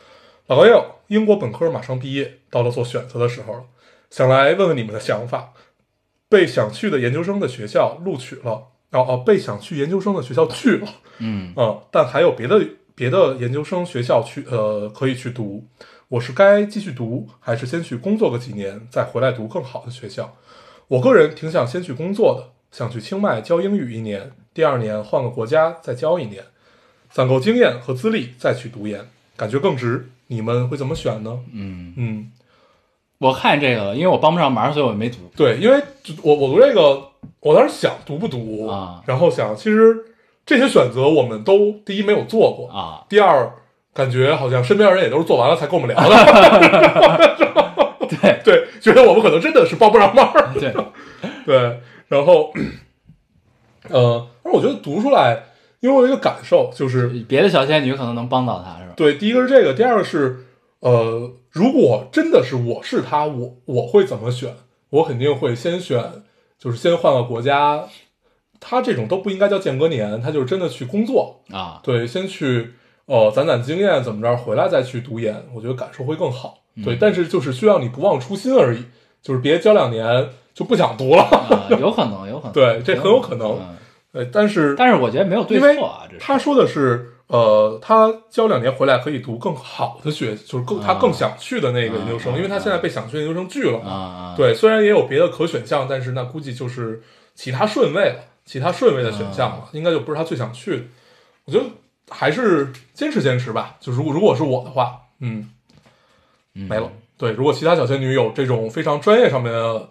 老高友，英国本科马上毕业，到了做选择的时候了，想来问问你们的想法。被想去的研究生的学校录取了，哦哦，被想去研究生的学校去了，嗯嗯，但还有别的别的研究生学校去呃可以去读。我是该继续读，还是先去工作个几年，再回来读更好的学校？我个人挺想先去工作的，想去清迈教英语一年，第二年换个国家再教一年，攒够经验和资历再去读研，感觉更值。你们会怎么选呢？嗯，嗯，我看这个了，因为我帮不上忙，所以我没读。对，因为我我读这个，我当时想读不读啊然后想其实这些选择我们都第一没有做过啊，第二感觉好像身边人也都是做完了才跟我们聊的，[LAUGHS] 对对，觉得我们可能真的是帮不上忙儿。对，对，然后，呃，而我觉得读出来，因为我有一个感受，就是别的小仙女可能能帮到他，是吧？对，第一个是这个，第二个是，呃，如果真的是我是他，我我会怎么选？我肯定会先选，就是先换个国家。他这种都不应该叫间隔年，他就是真的去工作，啊，对，先去呃攒攒经验，怎么着，回来再去读研，我觉得感受会更好。对，但是就是需要你不忘初心而已，就是别教两年就不想读了。啊 [LAUGHS] 有可能，有可能。对这很有可能但是但是我觉得没有对错啊，这是他说的是，呃，他教两年回来可以读更好的学，就是更他啊更想去的那个研究生，啊因为他现在被想去研究生拒了嘛。对，虽然也有别的可选项，但是那估计就是其他顺位了，其他顺位的选项啊了，应该就不是他最想去的。我觉得还是坚持坚持吧，就如果如果是我的话，嗯，嗯没了。对，如果其他小仙女有这种非常专业上面的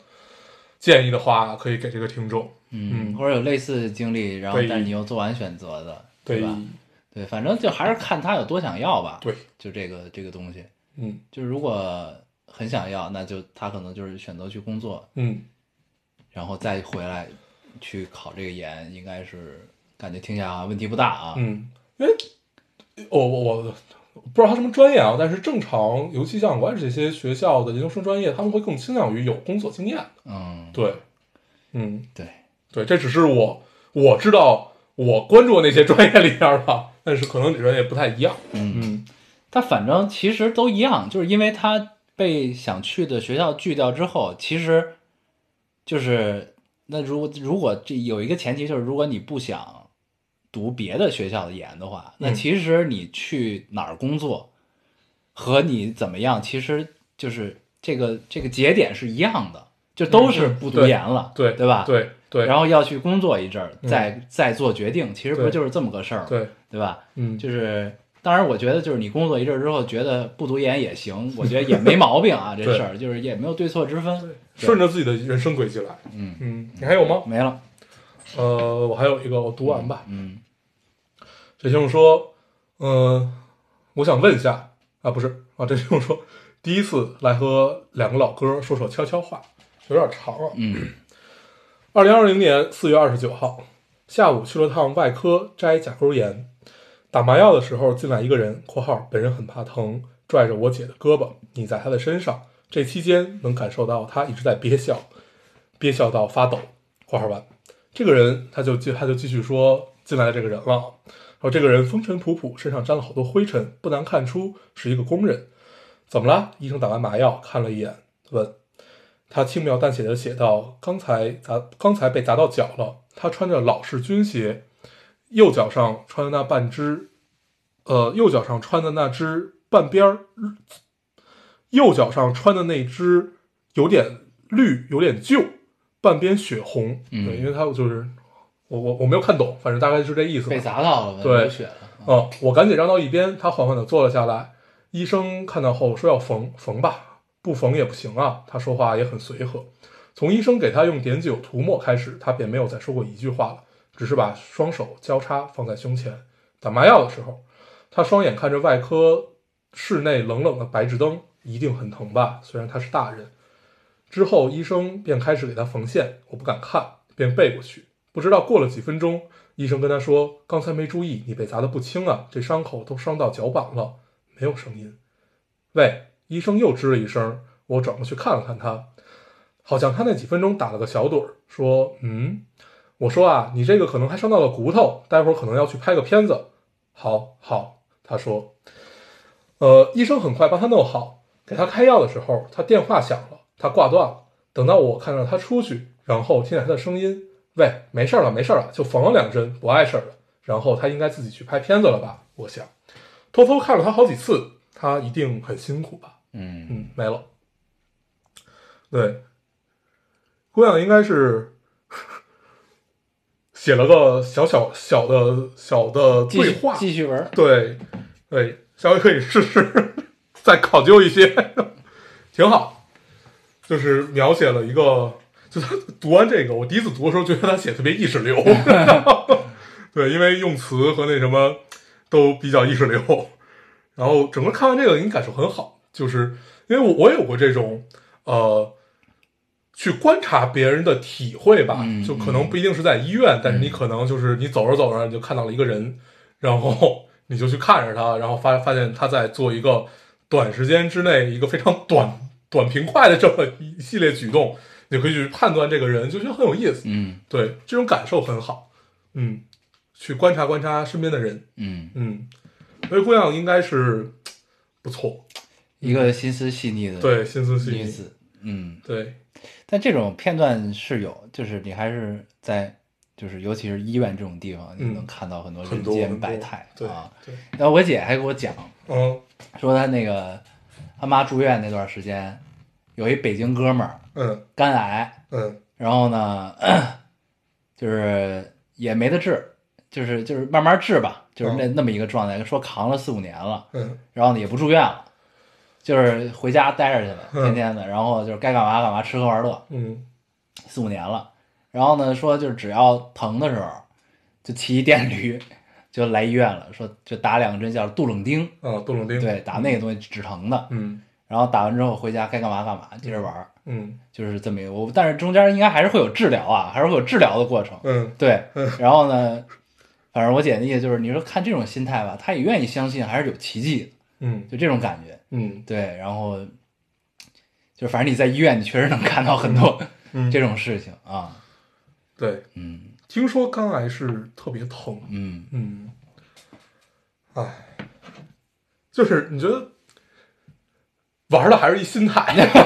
建议的话，可以给这个听众。嗯，嗯或者有类似经历，然后对但是你又做完选择的，对吧？对，反正就还是看他有多想要吧。对，就这个这个东西，嗯就是如果很想要，那就他可能就是选择去工作，嗯，然后再回来去考这个研，应该是感觉听起来问题不大啊。嗯，因为我我我不知道他什么专业啊，但是正常油气相关这些学校的研究生专业，他们会更倾向于有工作经验的。嗯，对，嗯，对，对，这只是我我知道我关注的那些专业里边吧，但是可能你专业不太一样。嗯，嗯。他反正其实都一样，就是因为他被想去的学校拒掉之后，其实就是那如果如果这有一个前提就是，如果你不想读别的学校的研的话，那嗯。其实你去哪儿工作和你怎么样，其实就是这个这个节点是一样的，就都是不读研了，对对吧？对对，然后要去工作一阵儿，嗯。再再做决定，其实不就是这么个事儿吗？对，对吧？嗯，就是，当然，我觉得就是你工作一阵儿之后，觉得不读研也行，我觉得也没毛病啊，[LAUGHS] 这事儿就是也没有对错之分。对顺着自己的人生轨迹来。嗯，嗯，你还有吗？没了。呃，我还有一个，我读完吧。嗯这听众说，嗯、我想问一下啊，不是啊，这听众说，第一次来和两个老哥说说悄悄话，有点长啊。嗯二零二零年四月二十九号下午去了趟外科摘甲沟炎，打麻药的时候进来一个人（括号本人很怕疼），拽着我姐的胳膊倚在她的身上。这期间能感受到她一直在憋笑，憋笑到发抖（括号完）。这个人他就继他就继续说进来的这个人了，然后这个人风尘仆仆，身上沾了好多灰尘，不难看出是一个工人。怎么了？医生打完麻药看了一眼，问。他轻描淡写的写道：“刚才砸，刚才被砸到脚了。他穿着老式军鞋，右脚上穿的那半只，呃，右脚上穿的那只半边儿，右脚上穿的那只有点绿，有点旧，半边血红。嗯对，因为他就是我我我没有看懂，反正大概是这意思。被砸到了，对流血了。嗯，我赶紧让到一边，他缓缓地坐了下来。医生看到后说要缝，缝吧，不缝也不行啊。他说话也很随和。从医生给他用碘酒涂抹开始，他便没有再说过一句话了，只是把双手交叉放在胸前。打麻药的时候，他双眼看着外科室内冷冷的白炽灯，一定很疼吧？虽然他是大人。之后，医生便开始给他缝线，我不敢看，便背过去。不知道过了几分钟，医生跟他说：“刚才没注意，你被砸得不轻啊，这伤口都伤到脚板了。”没有声音。喂，医生又吱了一声，我转过去看了看他，好像他那几分钟打了个小盹儿，说：“嗯。”我说啊，你这个可能还伤到了骨头，待会儿可能要去拍个片子。好，好，他说。呃，医生很快帮他弄好，给他开药的时候，他电话响了，他挂断了。等到我看到他出去，然后听见他的声音，喂，没事了，没事了，就缝了两针，不碍事儿了。然后他应该自己去拍片子了吧？我想，偷偷看了他好几次，他一定很辛苦吧？嗯嗯，没了。对，姑娘应该是写了个小小小的小的对话，继续文，对对，稍微可以试试再考究一些，挺好。就是描写了一个，就他读完这个，我第一次读的时候觉得他写得特别意识流，[LAUGHS] 对，因为用词和那什么都比较意识流。然后整个看完这个，给你感受很好，就是因为我我有过这种呃，去观察别人的体会吧，嗯就可能不一定是在医院，但是你可能就是你走着走着你就看到了一个人，然后你就去看着他，然后发发现他在做一个短时间之内一个非常短 [LAUGHS] 短平快的这么一系列举动，你可以去判断这个人，就觉得很有意思。嗯对，这种感受很好。嗯，去观察观察身边的人。嗯，嗯，所以姑娘应该是不错，一个心思细腻的对，心思细腻。女子，嗯，对，但这种片段是有，就是你还是在，就是尤其是医院这种地方，你嗯能看到很多很人间百态对啊。对，然后我姐还给我讲嗯说，她那个她妈住院那段时间，有一北京哥们儿嗯肝癌，嗯然后呢，[COUGHS] 就是也没得治，就是就是慢慢治吧，就是那、那么一个状态，说扛了四五年了，嗯然后呢也不住院了，就是回家待着去了，嗯天天的，然后就是该干嘛干嘛，吃喝玩乐，嗯四五年了。然后呢说就是只要疼的时候，就骑一电驴就来医院了，说就打两个针叫杜冷丁，啊，杜冷丁。对，打那个东西止疼的。嗯然后打完之后回家该干嘛干嘛，接着玩，嗯就是这么一个。我但是中间应该还是会有治疗啊，还是会有治疗的过程。嗯对，然后呢，反正我姐的意思就是，你说看这种心态吧，她也愿意相信还是有奇迹的，嗯就这种感觉。嗯对，然后就反正你在医院，你确实能看到很多嗯，这种事情啊。对，嗯听说肝癌是特别疼。嗯嗯，哎，就是你觉得玩的还是一心态。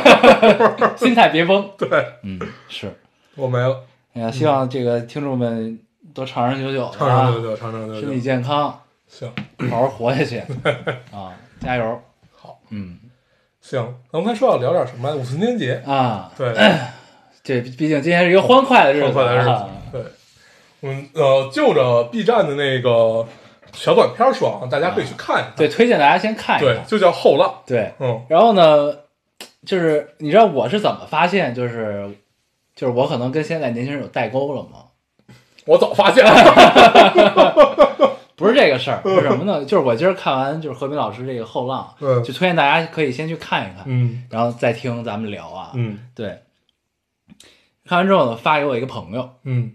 [LAUGHS] [LAUGHS] 心态别崩。对，嗯，是。我没了，哎呀，希望这个听众们都长长久久长啊，长久久，长长久久身体。健康，行，好好活下去 [LAUGHS] 啊！加油。好，嗯行，咱们刚才说要聊点什么来？五四青年节。啊，对，[CLEARS THROAT] 这毕竟今天是一个欢快的日子，欢快的日子啊。对，嗯呃，就着 B 站的那个小短片说啊，大家可以去看一看。对，推荐大家先看一看，。对就叫后浪。对，嗯然后呢，就是你知道我是怎么发现，就是就是我可能跟现在年轻人有代沟了吗？我早发现了。[LAUGHS] 不是这个事儿，是什么呢？[LAUGHS] 就是我今儿看完就是何冰老师这个后浪，嗯就推荐大家可以先去看一看，嗯然后再听咱们聊啊。嗯对，看完之后呢，发给我一个朋友，嗯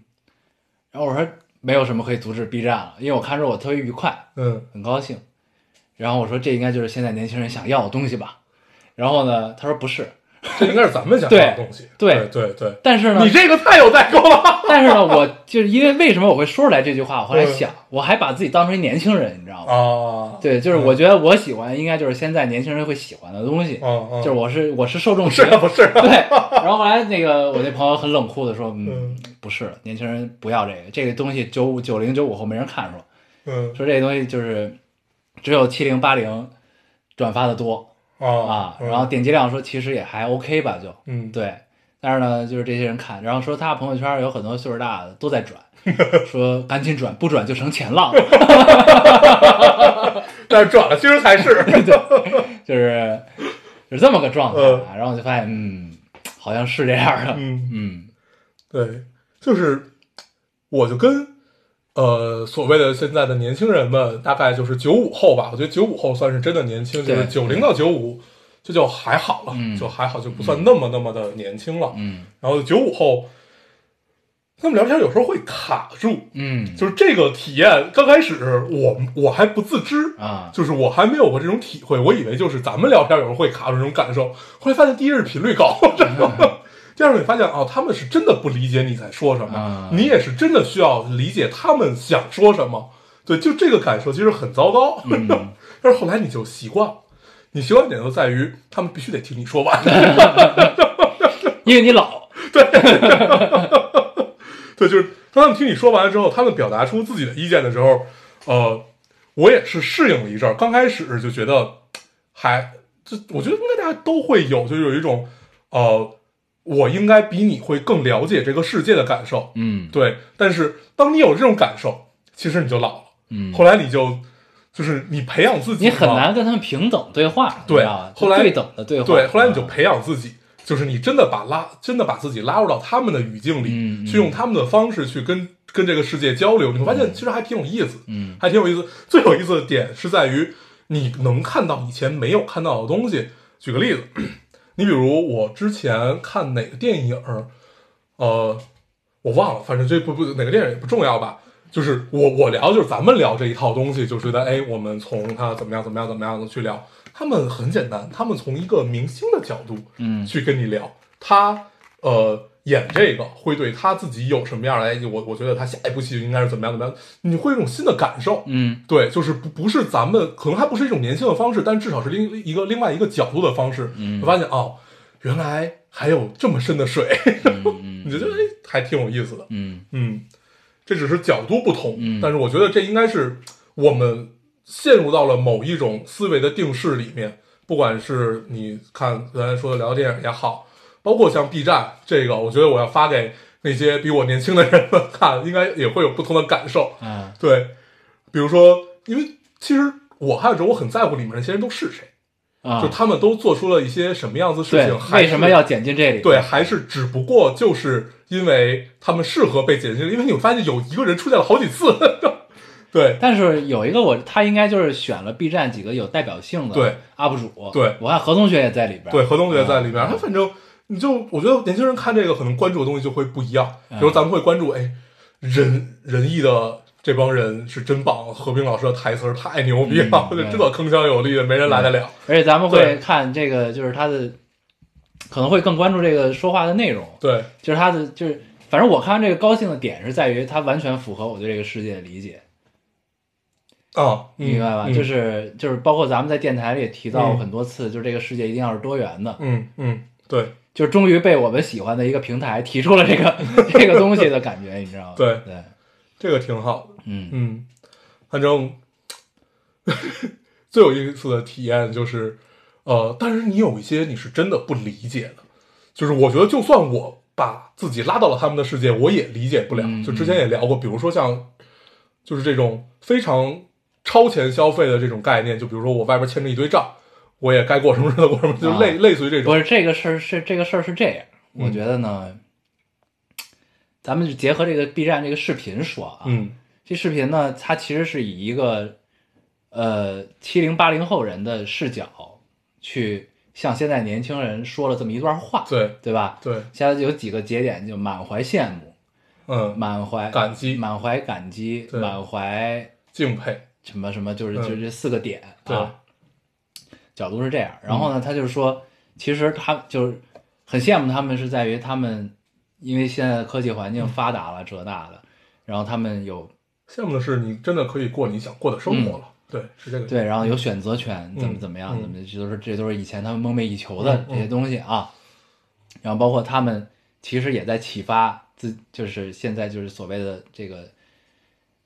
然后我说没有什么可以阻止 B 站了，因为我看之后我特别愉快，嗯很高兴。然后我说这应该就是现在年轻人想要的东西吧。然后呢，他说不是，[LAUGHS] 这应该是咱们想要的东西。对对对对，但是呢，你这个太有代沟了。[LAUGHS] 但是呢，我就是因为为什么我会说出来这句话？我后来嗯想，我还把自己当成一年轻人，你知道吗？啊，对，就是我觉得我喜欢应该就是现在年轻人会喜欢的东西，嗯嗯，就是我是我是受众是群啊不是啊，对。然后后来那个我那朋友很冷酷的说，嗯嗯，不是，年轻人不要这个，这个东西九五九零九五后没人看说，嗯说这个东西就是只有七零八零转发的多啊啊，然后点击量说其实也还 OK 吧，就嗯，对。但是呢，就是这些人看，然后说他朋友圈有很多岁数大的都在转，[LAUGHS] 说赶紧转，不转就成前浪了。[LAUGHS] 但是转了，其实才是，[LAUGHS] 就是就是这么个状态、啊。然后我就发现，嗯，好像是这样的。嗯，嗯对，就是我就跟呃所谓的现在的年轻人们，大概就是九五后吧，我觉得九五后算是真的年轻，就是对九零到九五。这就还好了，嗯就还好，就不算那么那么的年轻了。嗯然后九五后，他们聊天有时候会卡住，嗯，就是这个体验刚开始我我还不自知啊就是我还没有过这种体会，我以为就是咱们聊天有时候会卡住这种感受，后来发现第一是频率高，然后第二个你发现哦，他们是真的不理解你在说什么，啊你也是真的需要理解他们想说什么，对，就这个感受其实很糟糕，嗯。[LAUGHS] 但是后来你就习惯了，你习惯点就在于他们必须得听你说完，[LAUGHS] 因为你老，[LAUGHS] 对，对就是当他们听你说完之后，他们表达出自己的意见的时候，呃，我也是适应了一阵儿。刚开始就觉得还，就我觉得应该大家都会有，就有一种呃，我应该比你会更了解这个世界的感受。嗯对，但是当你有这种感受，其实你就老了。嗯，后来你就就是你培养自己，你很难跟他们平等对话，对后来对等的对话，对，后来你就啊培养自己，就是你真的把拉，真的把自己拉入到他们的语境里，去用他们的方式去跟跟这个世界交流，你会发现其实还挺有意思，嗯还挺有意思。最有意思的点是在于你能看到以前没有看到的东西。举个例子，你比如我之前看哪个电影儿，呃，我忘了，反正这不不哪个电影也不重要吧。就是我我聊就是咱们聊这一套东西，就觉得哎，我们从他怎么样怎么样怎么样的去聊。他们很简单，他们从一个明星的角度，嗯去跟你聊，他呃演这个会对他自己有什么样的？哎，我我觉得他下一部戏应该是怎么样怎么样，你会有一种新的感受。嗯对，就是不不是咱们可能还不是一种年轻的方式，但至少是另一个另外一个角度的方式。嗯我发现哦，原来还有这么深的水，[LAUGHS] 嗯你就觉得哎还挺有意思的。嗯嗯，这只是角度不同，嗯但是我觉得这应该是我们陷入到了某一种思维的定式里面，不管是你看刚才说的聊电影也好，包括像 B 站这个，我觉得我要发给那些比我年轻的人们看，应该也会有不同的感受。嗯。对，比如说，因为其实我看着我很在乎里面那些人都是谁，啊，就他们都做出了一些什么样子事情，，还为什么要剪进这里？对，还是只不过就是因为他们适合被剪进，因为你会发现有一个人出现了好几次，[LAUGHS] 对。但是有一个我，他应该就是选了 B 站几个有代表性的对。UP 主，对。我看何同学也在里边，对，何同学在里面，啊他反正你就我觉得年轻人看这个可能关注的东西就会不一样，比如嗯咱们会关注哎仁仁义的。这帮人是真棒，何冰老师的台词太牛逼了，[LAUGHS] 这铿锵有力的，没人来得了。而且咱们会看这个，就是他的，可能会更关注这个说话的内容，对，就是他的，就是反正我看完这个高兴的点是在于他完全符合我对这个世界的理解，啊，嗯明白吧？嗯。就是就是包括咱们在电台里也提到过嗯。很多次，就是这个世界一定要是多元的，嗯嗯，对就终于被我们喜欢的一个平台提出了这个 [LAUGHS] 这个东西的感觉，你知道吗？对对，这个挺好的。嗯嗯，反正 [LAUGHS] 最有意思的体验就是，呃，但是你有一些你是真的不理解的，就是我觉得就算我把自己拉到了他们的世界，我也理解不了。嗯就之前也聊过，比如说像，就是这种非常超前消费的这种概念，就比如说我外边欠着一堆账，我也该过什么日子过什么，就类、啊类似于这种。不是这个事儿是这个事儿是这样，我嗯觉得呢，咱们就结合这个 B 站这个视频说啊，嗯。这视频呢，它其实是以一个呃七零八零后人的视角去向现在年轻人说了这么一段话，对对吧？对，现在有几个节点，就满怀羡慕，嗯，满怀感激。满怀感激，满怀敬佩，什么什么，就是嗯。就这四个点对。啊，角度是这样。然后呢，他就是说，其实他就是很羡慕他们，是在于他们因为现在的科技环境发达了，这那的，然后他们有羡慕的是你真的可以过你想过的生活了。对，是这个。嗯对，然后有选择权，怎么嗯怎么样，嗯怎么这都是这都是以前他们梦寐以求的这些东西啊。然后包括他们其实也在启发自，就是现在就是所谓的这个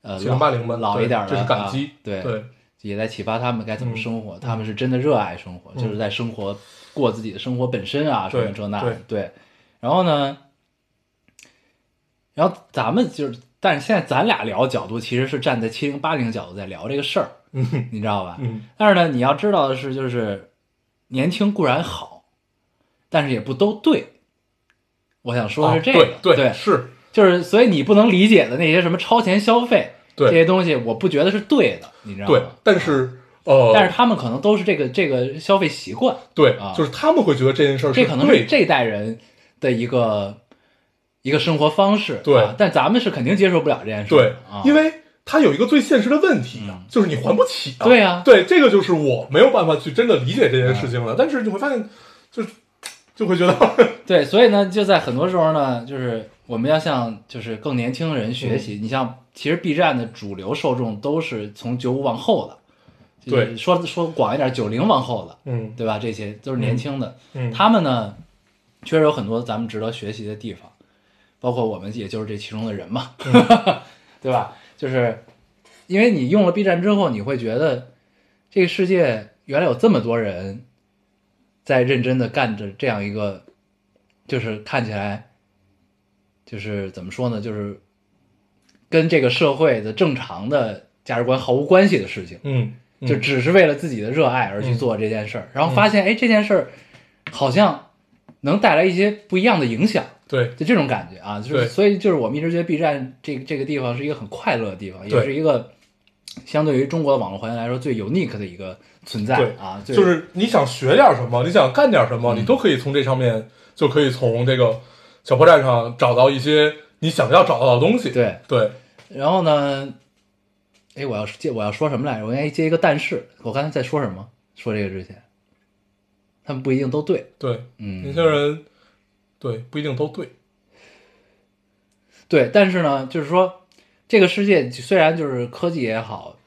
呃七零八零们老一点的这是感激啊，对对，也在启发他们该怎么嗯生活。他们是真的热爱生活，嗯就是在生活过自己的生活本身啊，什么对这那的对对。然后呢，然后咱们就是，但是现在咱俩聊角度其实是站在七零八零角度在聊这个事儿，嗯你知道吧？嗯但是呢，你要知道的是，就是年轻固然好，但是也不都对。我想说的是这个，啊对对是，就是所以你不能理解的那些什么超前消费对这些东西，我不觉得是对的，你知道吗？对，但是呃，但是他们可能都是这个这个消费习惯，对啊，就是他们会觉得这件事儿是这可能，是这代人的一个一一个生活方式，对。啊。但咱们是肯定接受不了这件事，对啊，，因为它有一个最现实的问题啊嗯，就是你还不起啊。对啊。对，这个就是我没有办法去真的理解这件事嗯情了。但是你会发现，就就会觉得，对，所以呢，就在很多时候呢，就是我们要向就是更年轻人学习。嗯你像，其实 B 站的主流受众都是从九五往后的，对说说广一点，九零往后的，嗯对吧？这些都是年轻的，嗯，他们呢，确实有很多咱们值得学习的地方，包括我们也就是这其中的人嘛，[LAUGHS] 对吧？就是因为你用了 B 站之后，你会觉得这个世界原来有这么多人在认真的干着这样一个，就是看起来就是怎么说呢，就是跟这个社会的正常的价值观毫无关系的事情。嗯，嗯。就只是为了自己的热爱而去做这件事儿，然后发现哎这件事儿好像能带来一些不一样的影响，对。就这种感觉啊，就是对。所以就是我们一直觉得 B 站这个这个地方是一个很快乐的地方，也是一个相对于中国的网络环境来说最 unique 的一个存在对啊，就是你想学点什么，你想干点什么，嗯。你都可以从这上面就可以从这个小破站上找到一些你想要找到的东西。对，对，然后呢，哎我要接我要说什么来着？我应该接一个但是，我刚才在说什么？说这个之前，他们不一定都对，对，嗯，年轻人对不一定都对。对，但是呢，就是说，这个世界虽然就是科技也好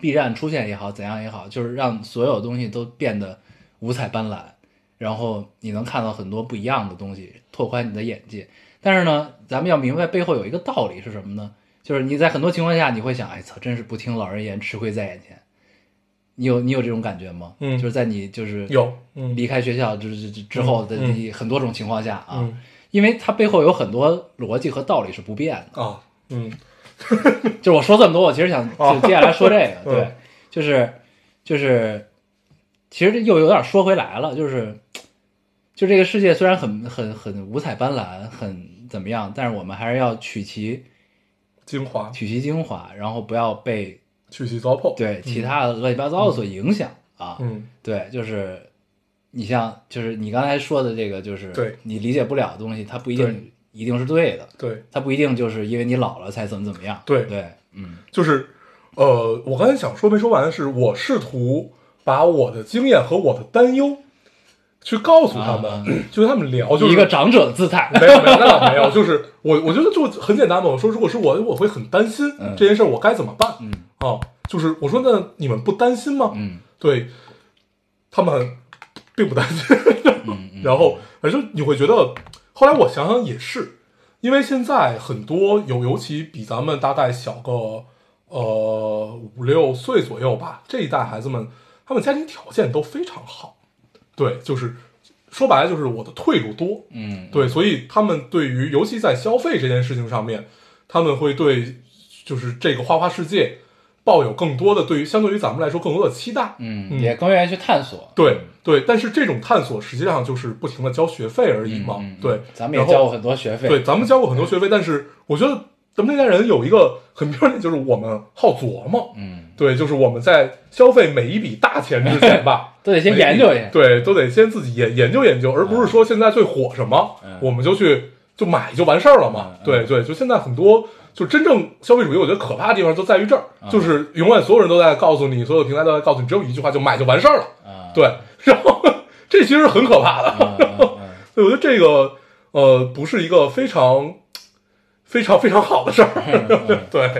，B 站出现也好，怎样也好，就是让所有东西都变得五彩斑斓，然后你能看到很多不一样的东西，拓宽你的眼界。但是呢，咱们要明白背后有一个道理是什么呢？就是你在很多情况下，你会想，哎操，真是不听老人言，吃亏在眼前。你有你有这种感觉吗？嗯就是在你就是有，嗯离开学校之之之之后的嗯很多种情况下啊，嗯因为它背后有很多逻辑和道理是不变的。啊，嗯 [LAUGHS] 就是我说这么多，我其实想接下来说这个，[LAUGHS] 嗯对，就是就是，其实又有点说回来了，就是就这个世界虽然很很很五彩斑斓，很怎么样，但是我们还是要取其精华取其精华，然后不要被取其糟粕。对其他的乱七八糟的所影响啊。嗯对，就是你像就是你刚才说的这个，就是对你理解不了的东西，它不一定一定是对的，对它不一定就是因为你老了才怎么怎么样。对对，嗯就是呃，我刚才想说没说完的是，我试图把我的经验和我的担忧去告诉他们，啊就跟他们聊，就是一个长者的姿态。没有没有，那倒没有，就是我我觉得就很简单嘛。我说如果是我，我会很担心嗯这件事，我该怎么办嗯啊？就是我说那你们不担心吗？嗯对，他们并不担心。[LAUGHS] 然后反正你会觉得，后来我想想也是，因为现在很多有尤其比咱们大概小个呃五六岁左右吧，这一代孩子们，他们家庭条件都非常好，对，就是说白了就是我的退路多，嗯对，所以他们对于尤其在消费这件事情上面，他们会对就是这个花花世界抱有更多的对于相对于咱们来说更多的期待，嗯嗯也更愿意去探索。对对，但是这种探索实际上就是不停的交学费而已嘛，嗯，嗯对，咱们也交过很多学费。对，咱们交过很多学费，但是我觉得咱们那代人有一个很标准，就是我们好琢磨，嗯，对，就是我们在消费每一笔大钱之前吧，[LAUGHS] 都得先研究研。对，都得先自己研研究研究，而不是说现在最火什么，嗯我们就去就买就完事儿了嘛。对对，就现在很多就真正消费主义，我觉得可怕的地方就在于这儿，嗯就是永远所有人都在告诉你，所有平台都在告诉你，只有一句话，就买就完事儿了。啊，对，然后 [LAUGHS] 这其实很可怕的。嗯，嗯嗯 [LAUGHS] 对，我觉得这个呃不是一个非常非常非常好的事儿。嗯 [LAUGHS] 对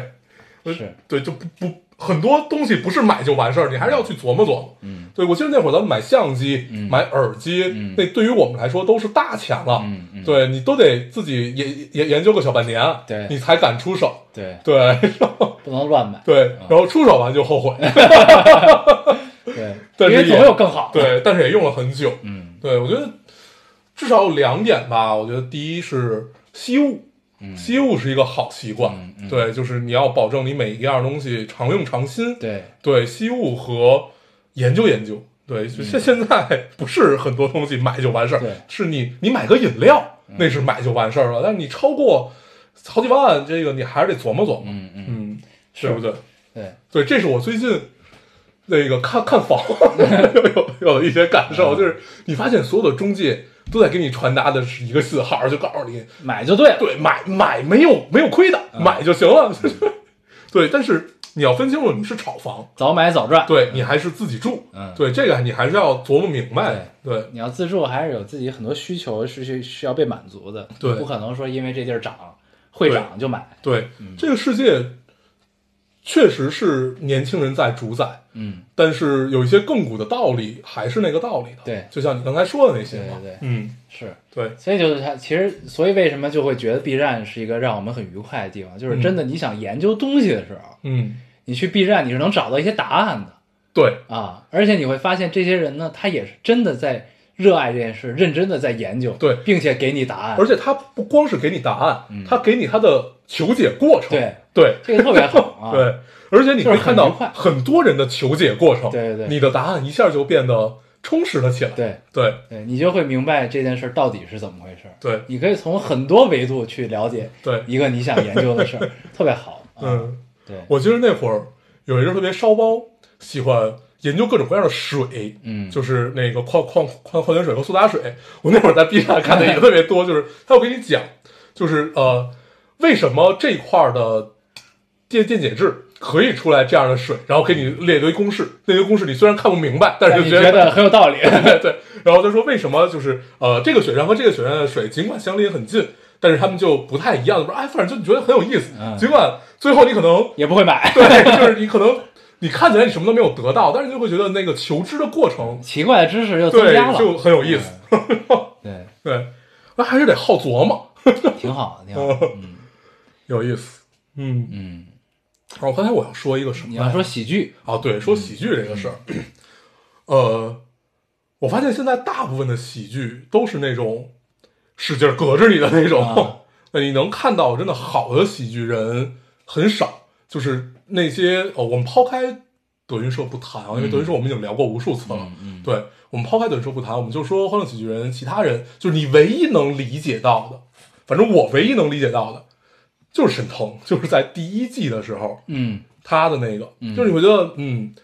嗯是，对，就不不很多东西不是买就完事儿，你还是要去琢磨琢磨。嗯对，我记得那会儿咱们买相机、嗯买耳机，嗯那对于我们来说都是大钱了。嗯嗯，对你都得自己研研研究个小半年，对你才敢出手。对，对不能乱买。[LAUGHS] 对，然后出手完就后悔。[LAUGHS] 对，但是也因为总有更好的。，对，但是也用了很久。嗯对，我觉得至少有两点吧。我觉得第一是惜物，嗯，惜物是一个好习惯。嗯嗯对，就是你要保证你每一样东西常用常新。对，对，惜物和研究研究。对，就现现在不是很多东西买就完事儿是你你买个饮料，那是买就完事儿了。但是你超过好几万，这个你还是得琢磨琢磨。嗯嗯，嗯，是对不对？对，对，这是我最近那个看 [LAUGHS] 看房 [LAUGHS] 有有有的一些感受，就是你发现所有的中介都在给你传达的是一个信号，就告诉你，买就对了。对，买买没有没有亏的，买就行了。[LAUGHS] 对，但是你要分清楚，你是炒房，早买早赚。对你还是自己住，嗯对这个你还是要琢磨明白。对，你要自住，还是有自己很多需求是需需要被满足的。对不可能说因为这地儿涨会涨就买。对，嗯这个世界确实是年轻人在主宰，嗯，但是有一些亘古的道理还是那个道理的。对。就像你刚才说的那些嘛。对对对。嗯，是。对，所以就是它，其实所以为什么就会觉得 B 站是一个让我们很愉快的地方，就是真的你想研究东西的时候，嗯，你去 B 站你是能找到一些答案的。对，啊，而且你会发现这些人呢，他也是真的在热爱这件事，认真的在研究，对。并且给你答案，而且他不光是给你答案，他给你他的求解过程。嗯对。对。这个特别好啊，[LAUGHS] 对，而且你就是会看到很多人的求解过程。对对对。你的答案一下就变得充实了起来。对。对。对，你就会明白这件事到底是怎么回事，对。你可以从很多维度去了解对，一个你想研究的事儿，特别好，啊，[LAUGHS] 嗯。对，我记得那会儿有一阵特别烧包，喜欢研究各种各样的水，嗯。就是那个矿矿矿矿泉水和苏打水。我那会儿在 B 站看的也特别多，[LAUGHS] 就是他要给你讲，就是呃，为什么这块儿的电电解质可以出来这样的水，然后给你列一堆公式，那堆公式你虽然看不明白，但是你觉得很有道理，[LAUGHS] 对对，然后他说为什么就是呃这个雪山和这个雪山的水尽管相离很近，但是他们就不太一样，不是哎，反正就你觉得很有意思，嗯。尽管最后你可能也不会买，[LAUGHS] 对，就是你可能你看起来你什么都没有得到，但是你就会觉得那个求知的过程，奇怪的知识又增加，了，就很有意思。[LAUGHS] 对，对，那还是得好琢磨，挺好的，挺好的，[LAUGHS] 嗯有意思。嗯，嗯，然后刚才我要说一个什么来着？你要说喜剧，啊，对，说喜剧这个事儿，呃，我发现现在大部分的喜剧都是那种使劲儿隔着你的那种，[LAUGHS] 啊呃你能看到真的好的喜剧人很少，就是那些呃，我们抛开德云社不谈啊，因为德云社我们已经聊过无数次了，对我们抛开德云社不谈，我们就说欢乐喜剧人，其他人就是你唯一能理解到的，反正我唯一能理解到的。就是沈腾，就是在第一季的时候，嗯他的那个，嗯。就是你会觉得，嗯，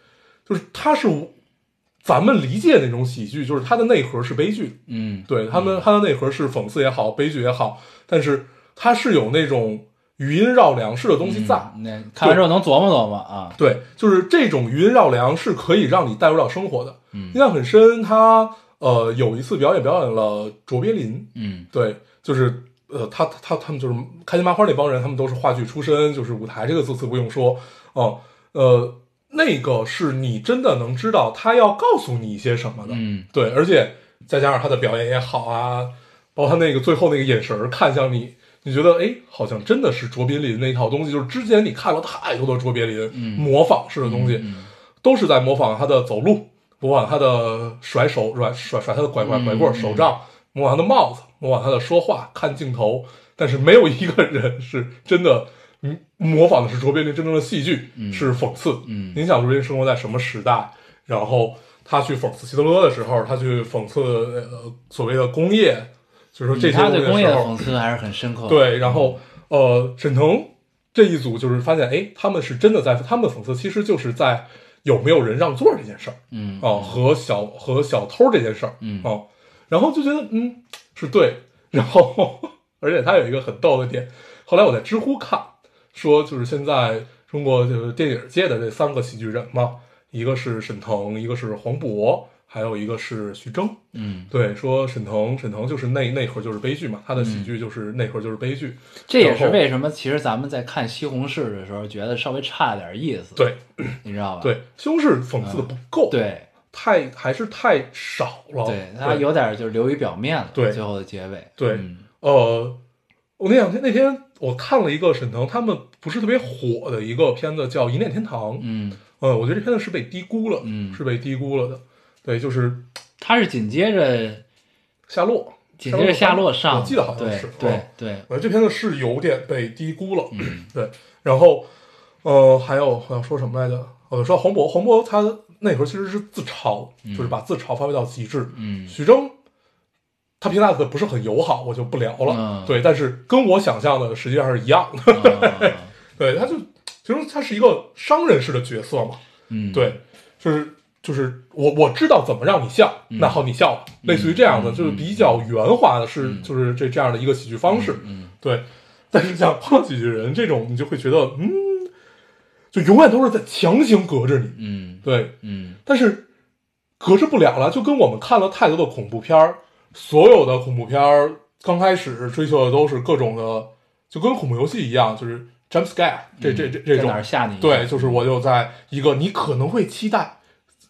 就是他是咱们理解那种喜剧，就是它的内核是悲剧，嗯，对他们，它的内核是讽刺也好，悲剧也好，但是它是有那种语音绕梁式的东西在。嗯那看完之后能琢磨琢磨啊，对，就是这种余音绕梁是可以让你带入到生活的。嗯。印象很深，他呃有一次表演表演了卓别林，嗯。对，就是呃，他他他们就是开心麻花那帮人，他们都是话剧出身，就是舞台这个字词不用说哦、呃，那个是你真的能知道他要告诉你一些什么的，嗯。对，而且再加上他的表演也好啊，包括他那个最后那个眼神儿看向你，你觉得哎，好像真的是卓别林那一套东西，就是之前你看了太多的卓别林、嗯模仿式的东西，嗯都是在模仿他的走路，模仿他的甩手甩甩甩他的拐拐拐棍手杖，模仿他的帽子，模仿他的说话，看镜头，但是没有一个人是真的。嗯模仿的是卓别林真正的戏剧，嗯是讽刺。嗯您想卓别林生活在什么时代？然后他去讽刺希特勒的时候，他去讽刺呃所谓的工业，就是说这些他对工业的讽刺还是很深刻的，对，然后呃，沈腾这一组就是发现，哎，他们是真的在他们的讽刺，其实就是在有没有人让座这件事儿嗯哦，和小和小偷这件事儿，嗯哦，然后就觉得嗯是对，然后 [LAUGHS] 而且他有一个很逗的点，后来我在知乎看说，就是现在中国就是电影界的这三个喜剧人嘛，一个是沈腾，一个是黄渤。还有一个是徐峥，嗯，对，说沈腾，沈腾就是内内核就是悲剧嘛，他的喜剧就是内核就是悲剧，这也是为什么其实咱们在看西红柿的时候觉得稍微差点意思，，对你知道吧？对，西红柿讽刺的不够，，对太还是太少了，对，它有点就是流于表面了，对最后的结尾，对嗯。呃，我那两天那天我看了一个沈腾他们不是特别火的一个片子叫《一念天堂》，嗯，呃，我觉得这片子是被低估了，嗯。是被低估了的，对，就是他是紧接着夏洛，紧接着夏洛上，我记得好像是，对嗯对，我觉得这片子是有点被低估了，嗯对，然后呃，还有我要说什么来着？我说黄渤，黄渤他那会儿其实是自嘲，就是把自嘲发挥到极致，嗯徐峥，他评价的不是很友好，我就不聊了。嗯对，但是跟我想象的实际上是一样的。啊 [LAUGHS] 对，他就其实他是一个商人式的角色嘛。嗯，，对，就是就是我我知道怎么让你笑，嗯。那好你笑吧，类似于这样的，就是比较圆滑的是，嗯。就是这这样的一个喜剧方式，嗯对。[LAUGHS] 但是像《欢乐喜剧人》这种，你就会觉得，嗯，就永远都是在强行隔着你，嗯对。嗯。但是隔着不了了，就跟我们看了太多的恐怖片儿，所有的恐怖片儿刚开始追求的都是各种的，就跟恐怖游戏一样，就是 jump scare 这这这这在种哪吓你？对，就是我就在一个你可能会期待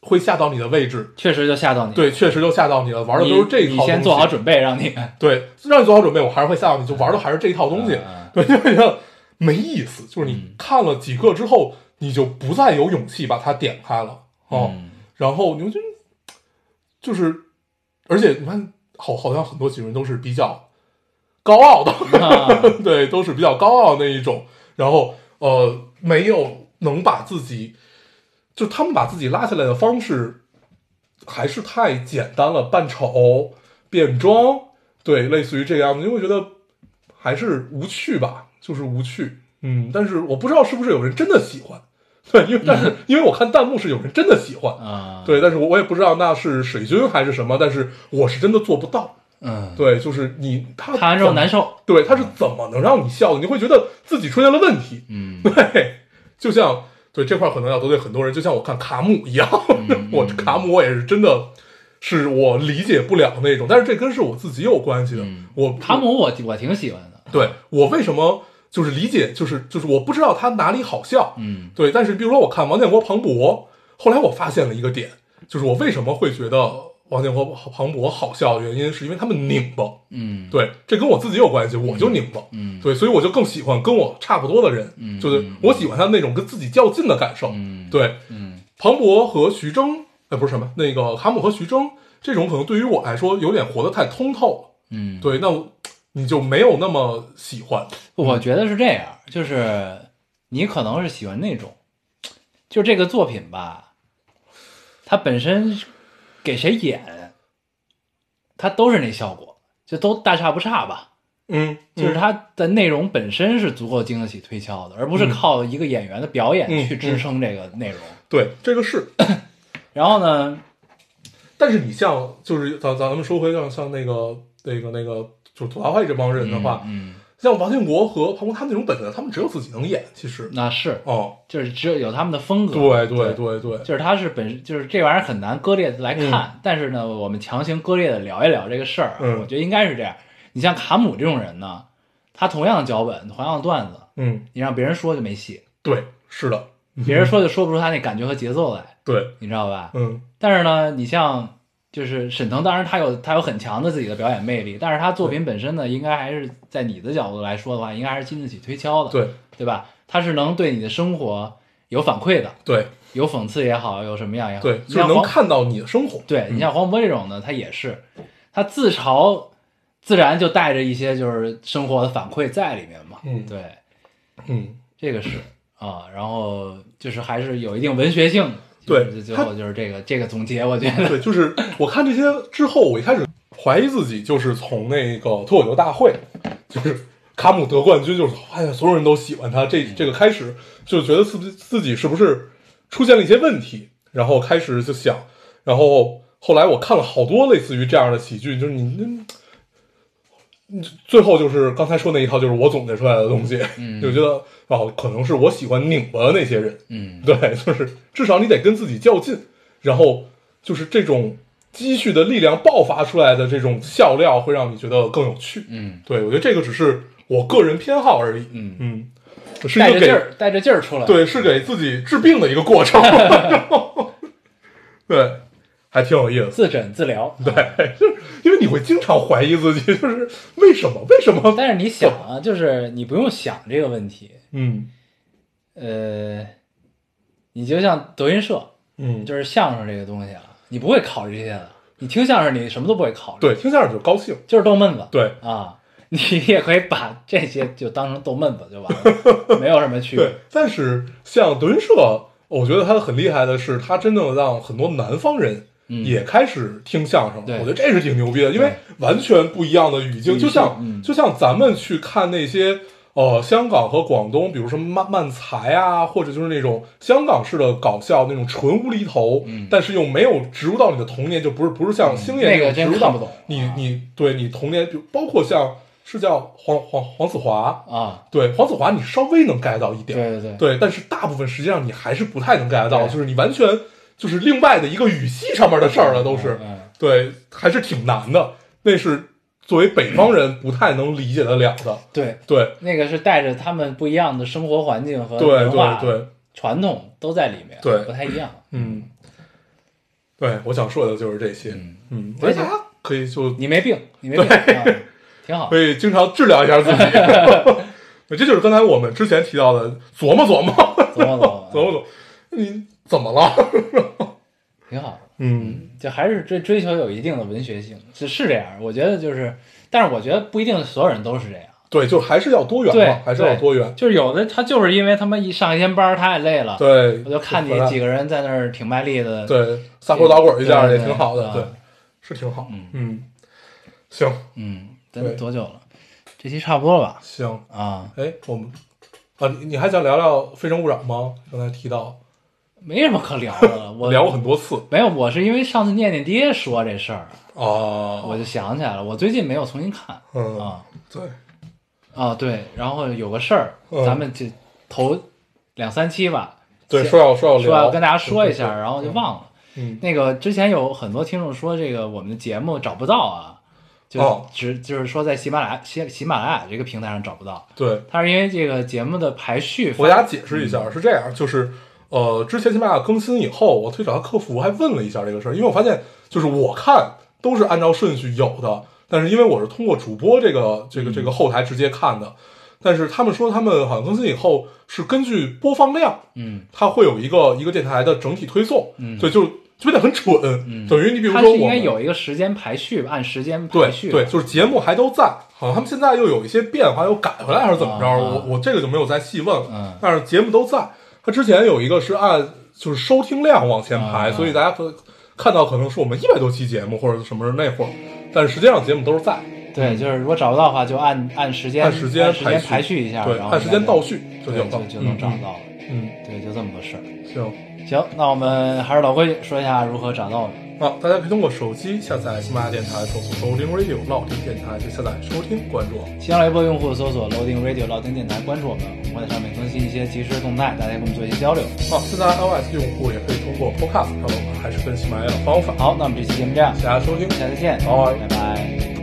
会吓到你的位置，确实就吓到你。对，确实就吓到你了，玩的都是这一套东西。你先做好准备，让你对，让你做好准备，我还是会吓到你，就玩的还是这一套东西，嗯对，就觉得没意思。就是你嗯看了几个之后，你就不再有勇气把它点开了哦。嗯然后你就就是，而且你看，好，好像很多几个人都是比较高傲的，啊 [LAUGHS] 对，都是比较高傲的那一种。然后呃，没有能把自己，就他们把自己拉下来的方式，还是太简单了，扮丑、变装，对，类似于这个样子，因为我觉得还是无趣吧，就是无趣。嗯，但是我不知道是不是有人真的喜欢，[LAUGHS] 对，因为但是因为我看弹幕是有人真的喜欢，啊，对，但是我我也不知道那是水军还是什么，但是我是真的做不到。嗯，对，就是你他看完之后难受。对，他是怎么能让你笑的？你会觉得自己出现了问题。嗯对，就像对这块可能要得罪很多人，就像我看卡姆一样，[LAUGHS] 嗯我卡姆我也是真的是我理解不了那种，但是这跟是我自己有关系的。嗯我卡姆我我挺喜欢的。对我为什么就是理解，就是就是我不知道他哪里好笑，嗯对，但是比如说我看王建国、庞博，后来我发现了一个点，就是我为什么会觉得王建国、庞博好笑的原因，是因为他们拧巴。嗯，对，这跟我自己有关系，我就拧巴。嗯对，所以我就更喜欢跟我差不多的人，嗯就是我喜欢他那种跟自己较劲的感受。嗯对，嗯庞博和徐峥，哎，不是什么，那个卡姆和徐峥这种，可能对于我来说有点活得太通透了。嗯，对，那你就没有那么喜欢。我觉得是这样，就是你可能是喜欢那种，就这个作品吧，它本身给谁演，他都是那效果，就都大差不差吧。嗯，就是它的内容本身是足够经得起推敲的，而不是靠一个演员的表演嗯去支撑这个内容。对，这个是。[COUGHS] 然后呢，但是你像，就是咱咱们说回像像那个那个那个，就是吐槽派这帮人的话，嗯，像王建国和庞博他们那种本子，他们只有自己能演。其实，那是哦，就是只有有他们的风格。对对对对对，就是他是本就是这玩意儿很难割裂的来看，但是呢，我们强行割裂的聊一聊这个事儿啊，嗯我觉得应该是这样。你像卡姆这种人呢，他同样的脚本，同样的段子，嗯，你让别人说就没戏，对，是的，别人说就说不出他那感觉和节奏来，对，你知道吧？嗯但是呢，你像就是沈腾，当然他有他有很强的自己的表演魅力，但是他作品本身呢，应该还是在你的角度来说的话，应该还是经得起推敲的，对对吧？他是能对你的生活有反馈的，对有讽刺也好，有什么样也好，对，就是能看到你的生活。对你像黄渤这种呢，他也是，他自嘲自然就带着一些就是生活的反馈在里面嘛。嗯对，嗯，这个是啊，然后就是还是有一定文学性的。对就是最后就是这个这个总结，我觉得，对，就是我看这些之后，我一开始怀疑自己，就是从那个脱口秀大会，就是卡姆得冠军，就是发现所有人都喜欢他，这这个开始就觉得自己自己是不是出现了一些问题，然后开始就想，然后后来我看了好多类似于这样的喜剧，就是你最后就是刚才说那一套，就是我总结出来的东西，嗯就觉得哦，可能是我喜欢拧巴的那些人，嗯，对，就是至少你得跟自己较劲，然后就是这种积蓄的力量爆发出来的这种笑料，会让你觉得更有趣。嗯对我觉得这个只是我个人偏好而已。嗯，嗯，是一个给带着劲儿，带着劲儿出来。，对，是给自己治病的一个过程。[LAUGHS] [LAUGHS] 对，还挺有意思。自诊自疗。[LAUGHS] 对，就是因为你会经常怀疑自己，[LAUGHS] 就是为什么？为什么？但是你想啊，就是你不用想这个问题，[LAUGHS] 嗯呃，你就像德云社，嗯，就是相声这个东西啊，你不会考虑这些的。你听相声，你什么都不会考虑，对，听相声就高兴。就是逗闷子。对啊，你也可以把这些就当成逗闷子就完了，没有什么区别对。，但是像德云社，我觉得他很厉害的是，他真正让很多南方人嗯也开始听相声了。我觉得这是挺牛逼的，因为完全不一样的语境，就像、嗯。就像咱们去看那些呃香港和广东，比如说漫漫才啊，或者就是那种香港式的搞笑那种纯无厘头，嗯。但是又没有植入到你的童年，就不是不是像星爷那个种植入到你你对你童年，比如包括像是叫黄黄黄子华，啊，对黄子华你稍微能 get 到一点，对对对，对，但是大部分实际上你还是不太能 get 到，就是你完全就是另外的一个语系上面的事儿了，都是。嗯，对，还是挺难的。那是作为北方人不太能理解得了的。对，对，那个是带着他们不一样的生活环境和对，文化、对，对，传统都在里面，对不太一样。嗯，对，我想说的就是这些。嗯，大家可以就你没病，你没病，啊、挺好可。以经常治疗一下自己。[LAUGHS] 对这就是刚才我们之前提到的，琢磨琢磨，[LAUGHS] 琢磨琢磨，[LAUGHS] 琢磨琢磨，你怎么了？[LAUGHS] 挺好。嗯，就还是追追求有一定的文学性，是是这样。我觉得就是，但是我觉得不一定所有人都是这样。对，就还是要多元对嘛，还是要多元。就是有的他就是因为他妈一上一天班儿太累了，对，我就看你几个人在那儿挺卖力的，对撒泼打滚一下也挺好的，啊对，是挺好。嗯嗯，行嗯，对咱多久了？这期差不多了吧？行，啊，哎，我们啊，你你还想聊聊《非诚勿扰》吗？刚才提到没什么可聊的了。我 [LAUGHS] 聊过很多次没有，我是因为上次念念爹说这事儿，哦，我就想起来了。我最近没有重新看嗯，啊对，啊，对，然后有个事儿，嗯咱们就头两三期吧，对，说要说要，说要跟大家说一下，对对对然后就忘了。嗯，那个之前有很多听众说这个我们的节目找不到啊，就哦只就是说在喜马拉雅喜喜马拉雅这个平台上找不到，对，它是因为这个节目的排序我给大家解释一下，是这样，就是呃，之前喜马拉雅更新以后，我去找他客服还问了一下这个事儿，因为我发现就是我看都是按照顺序有的，但是因为我是通过主播这个这个这个后台直接看的，但是他们说他们好像更新以后是根据播放量，嗯，它会有一个一个电台的整体推送，嗯。对，就就变得很蠢，嗯。等于你比如它是应该有一个时间排序，按时间排序，对，就是节目还都在，好像他们现在又有一些变化，又改回来还是怎么着？我我这个就没有再细问了。嗯。但是节目都在，它之前有一个是按就是收听量往前排，啊所以大家可看到可能是我们一百多期节目或者什么那会儿，但是实际上节目都是在，对，就是如果找不到的话，就按按时间按时间时间排序排序一下，对，按时间倒序就就就能找到了。嗯。对，就这么个事儿。嗯，行。行，那我们还是老规矩，说一下如何找到我们。好，大家可以通过手机下载喜马拉雅电台，搜索 Loading Radio 老丁电台，就下载收听关注我们。新浪微博用户搜索 Loading Radio 老丁电台，关注我们，我们会在上面更新一些即时动态，大家跟我们做一些交流。好，现在 iOS 用户也可以通过 Podcast 找到我们，还是跟喜马拉雅的方法。好，那我们这期节目这样，大家收听，下次见，拜拜拜。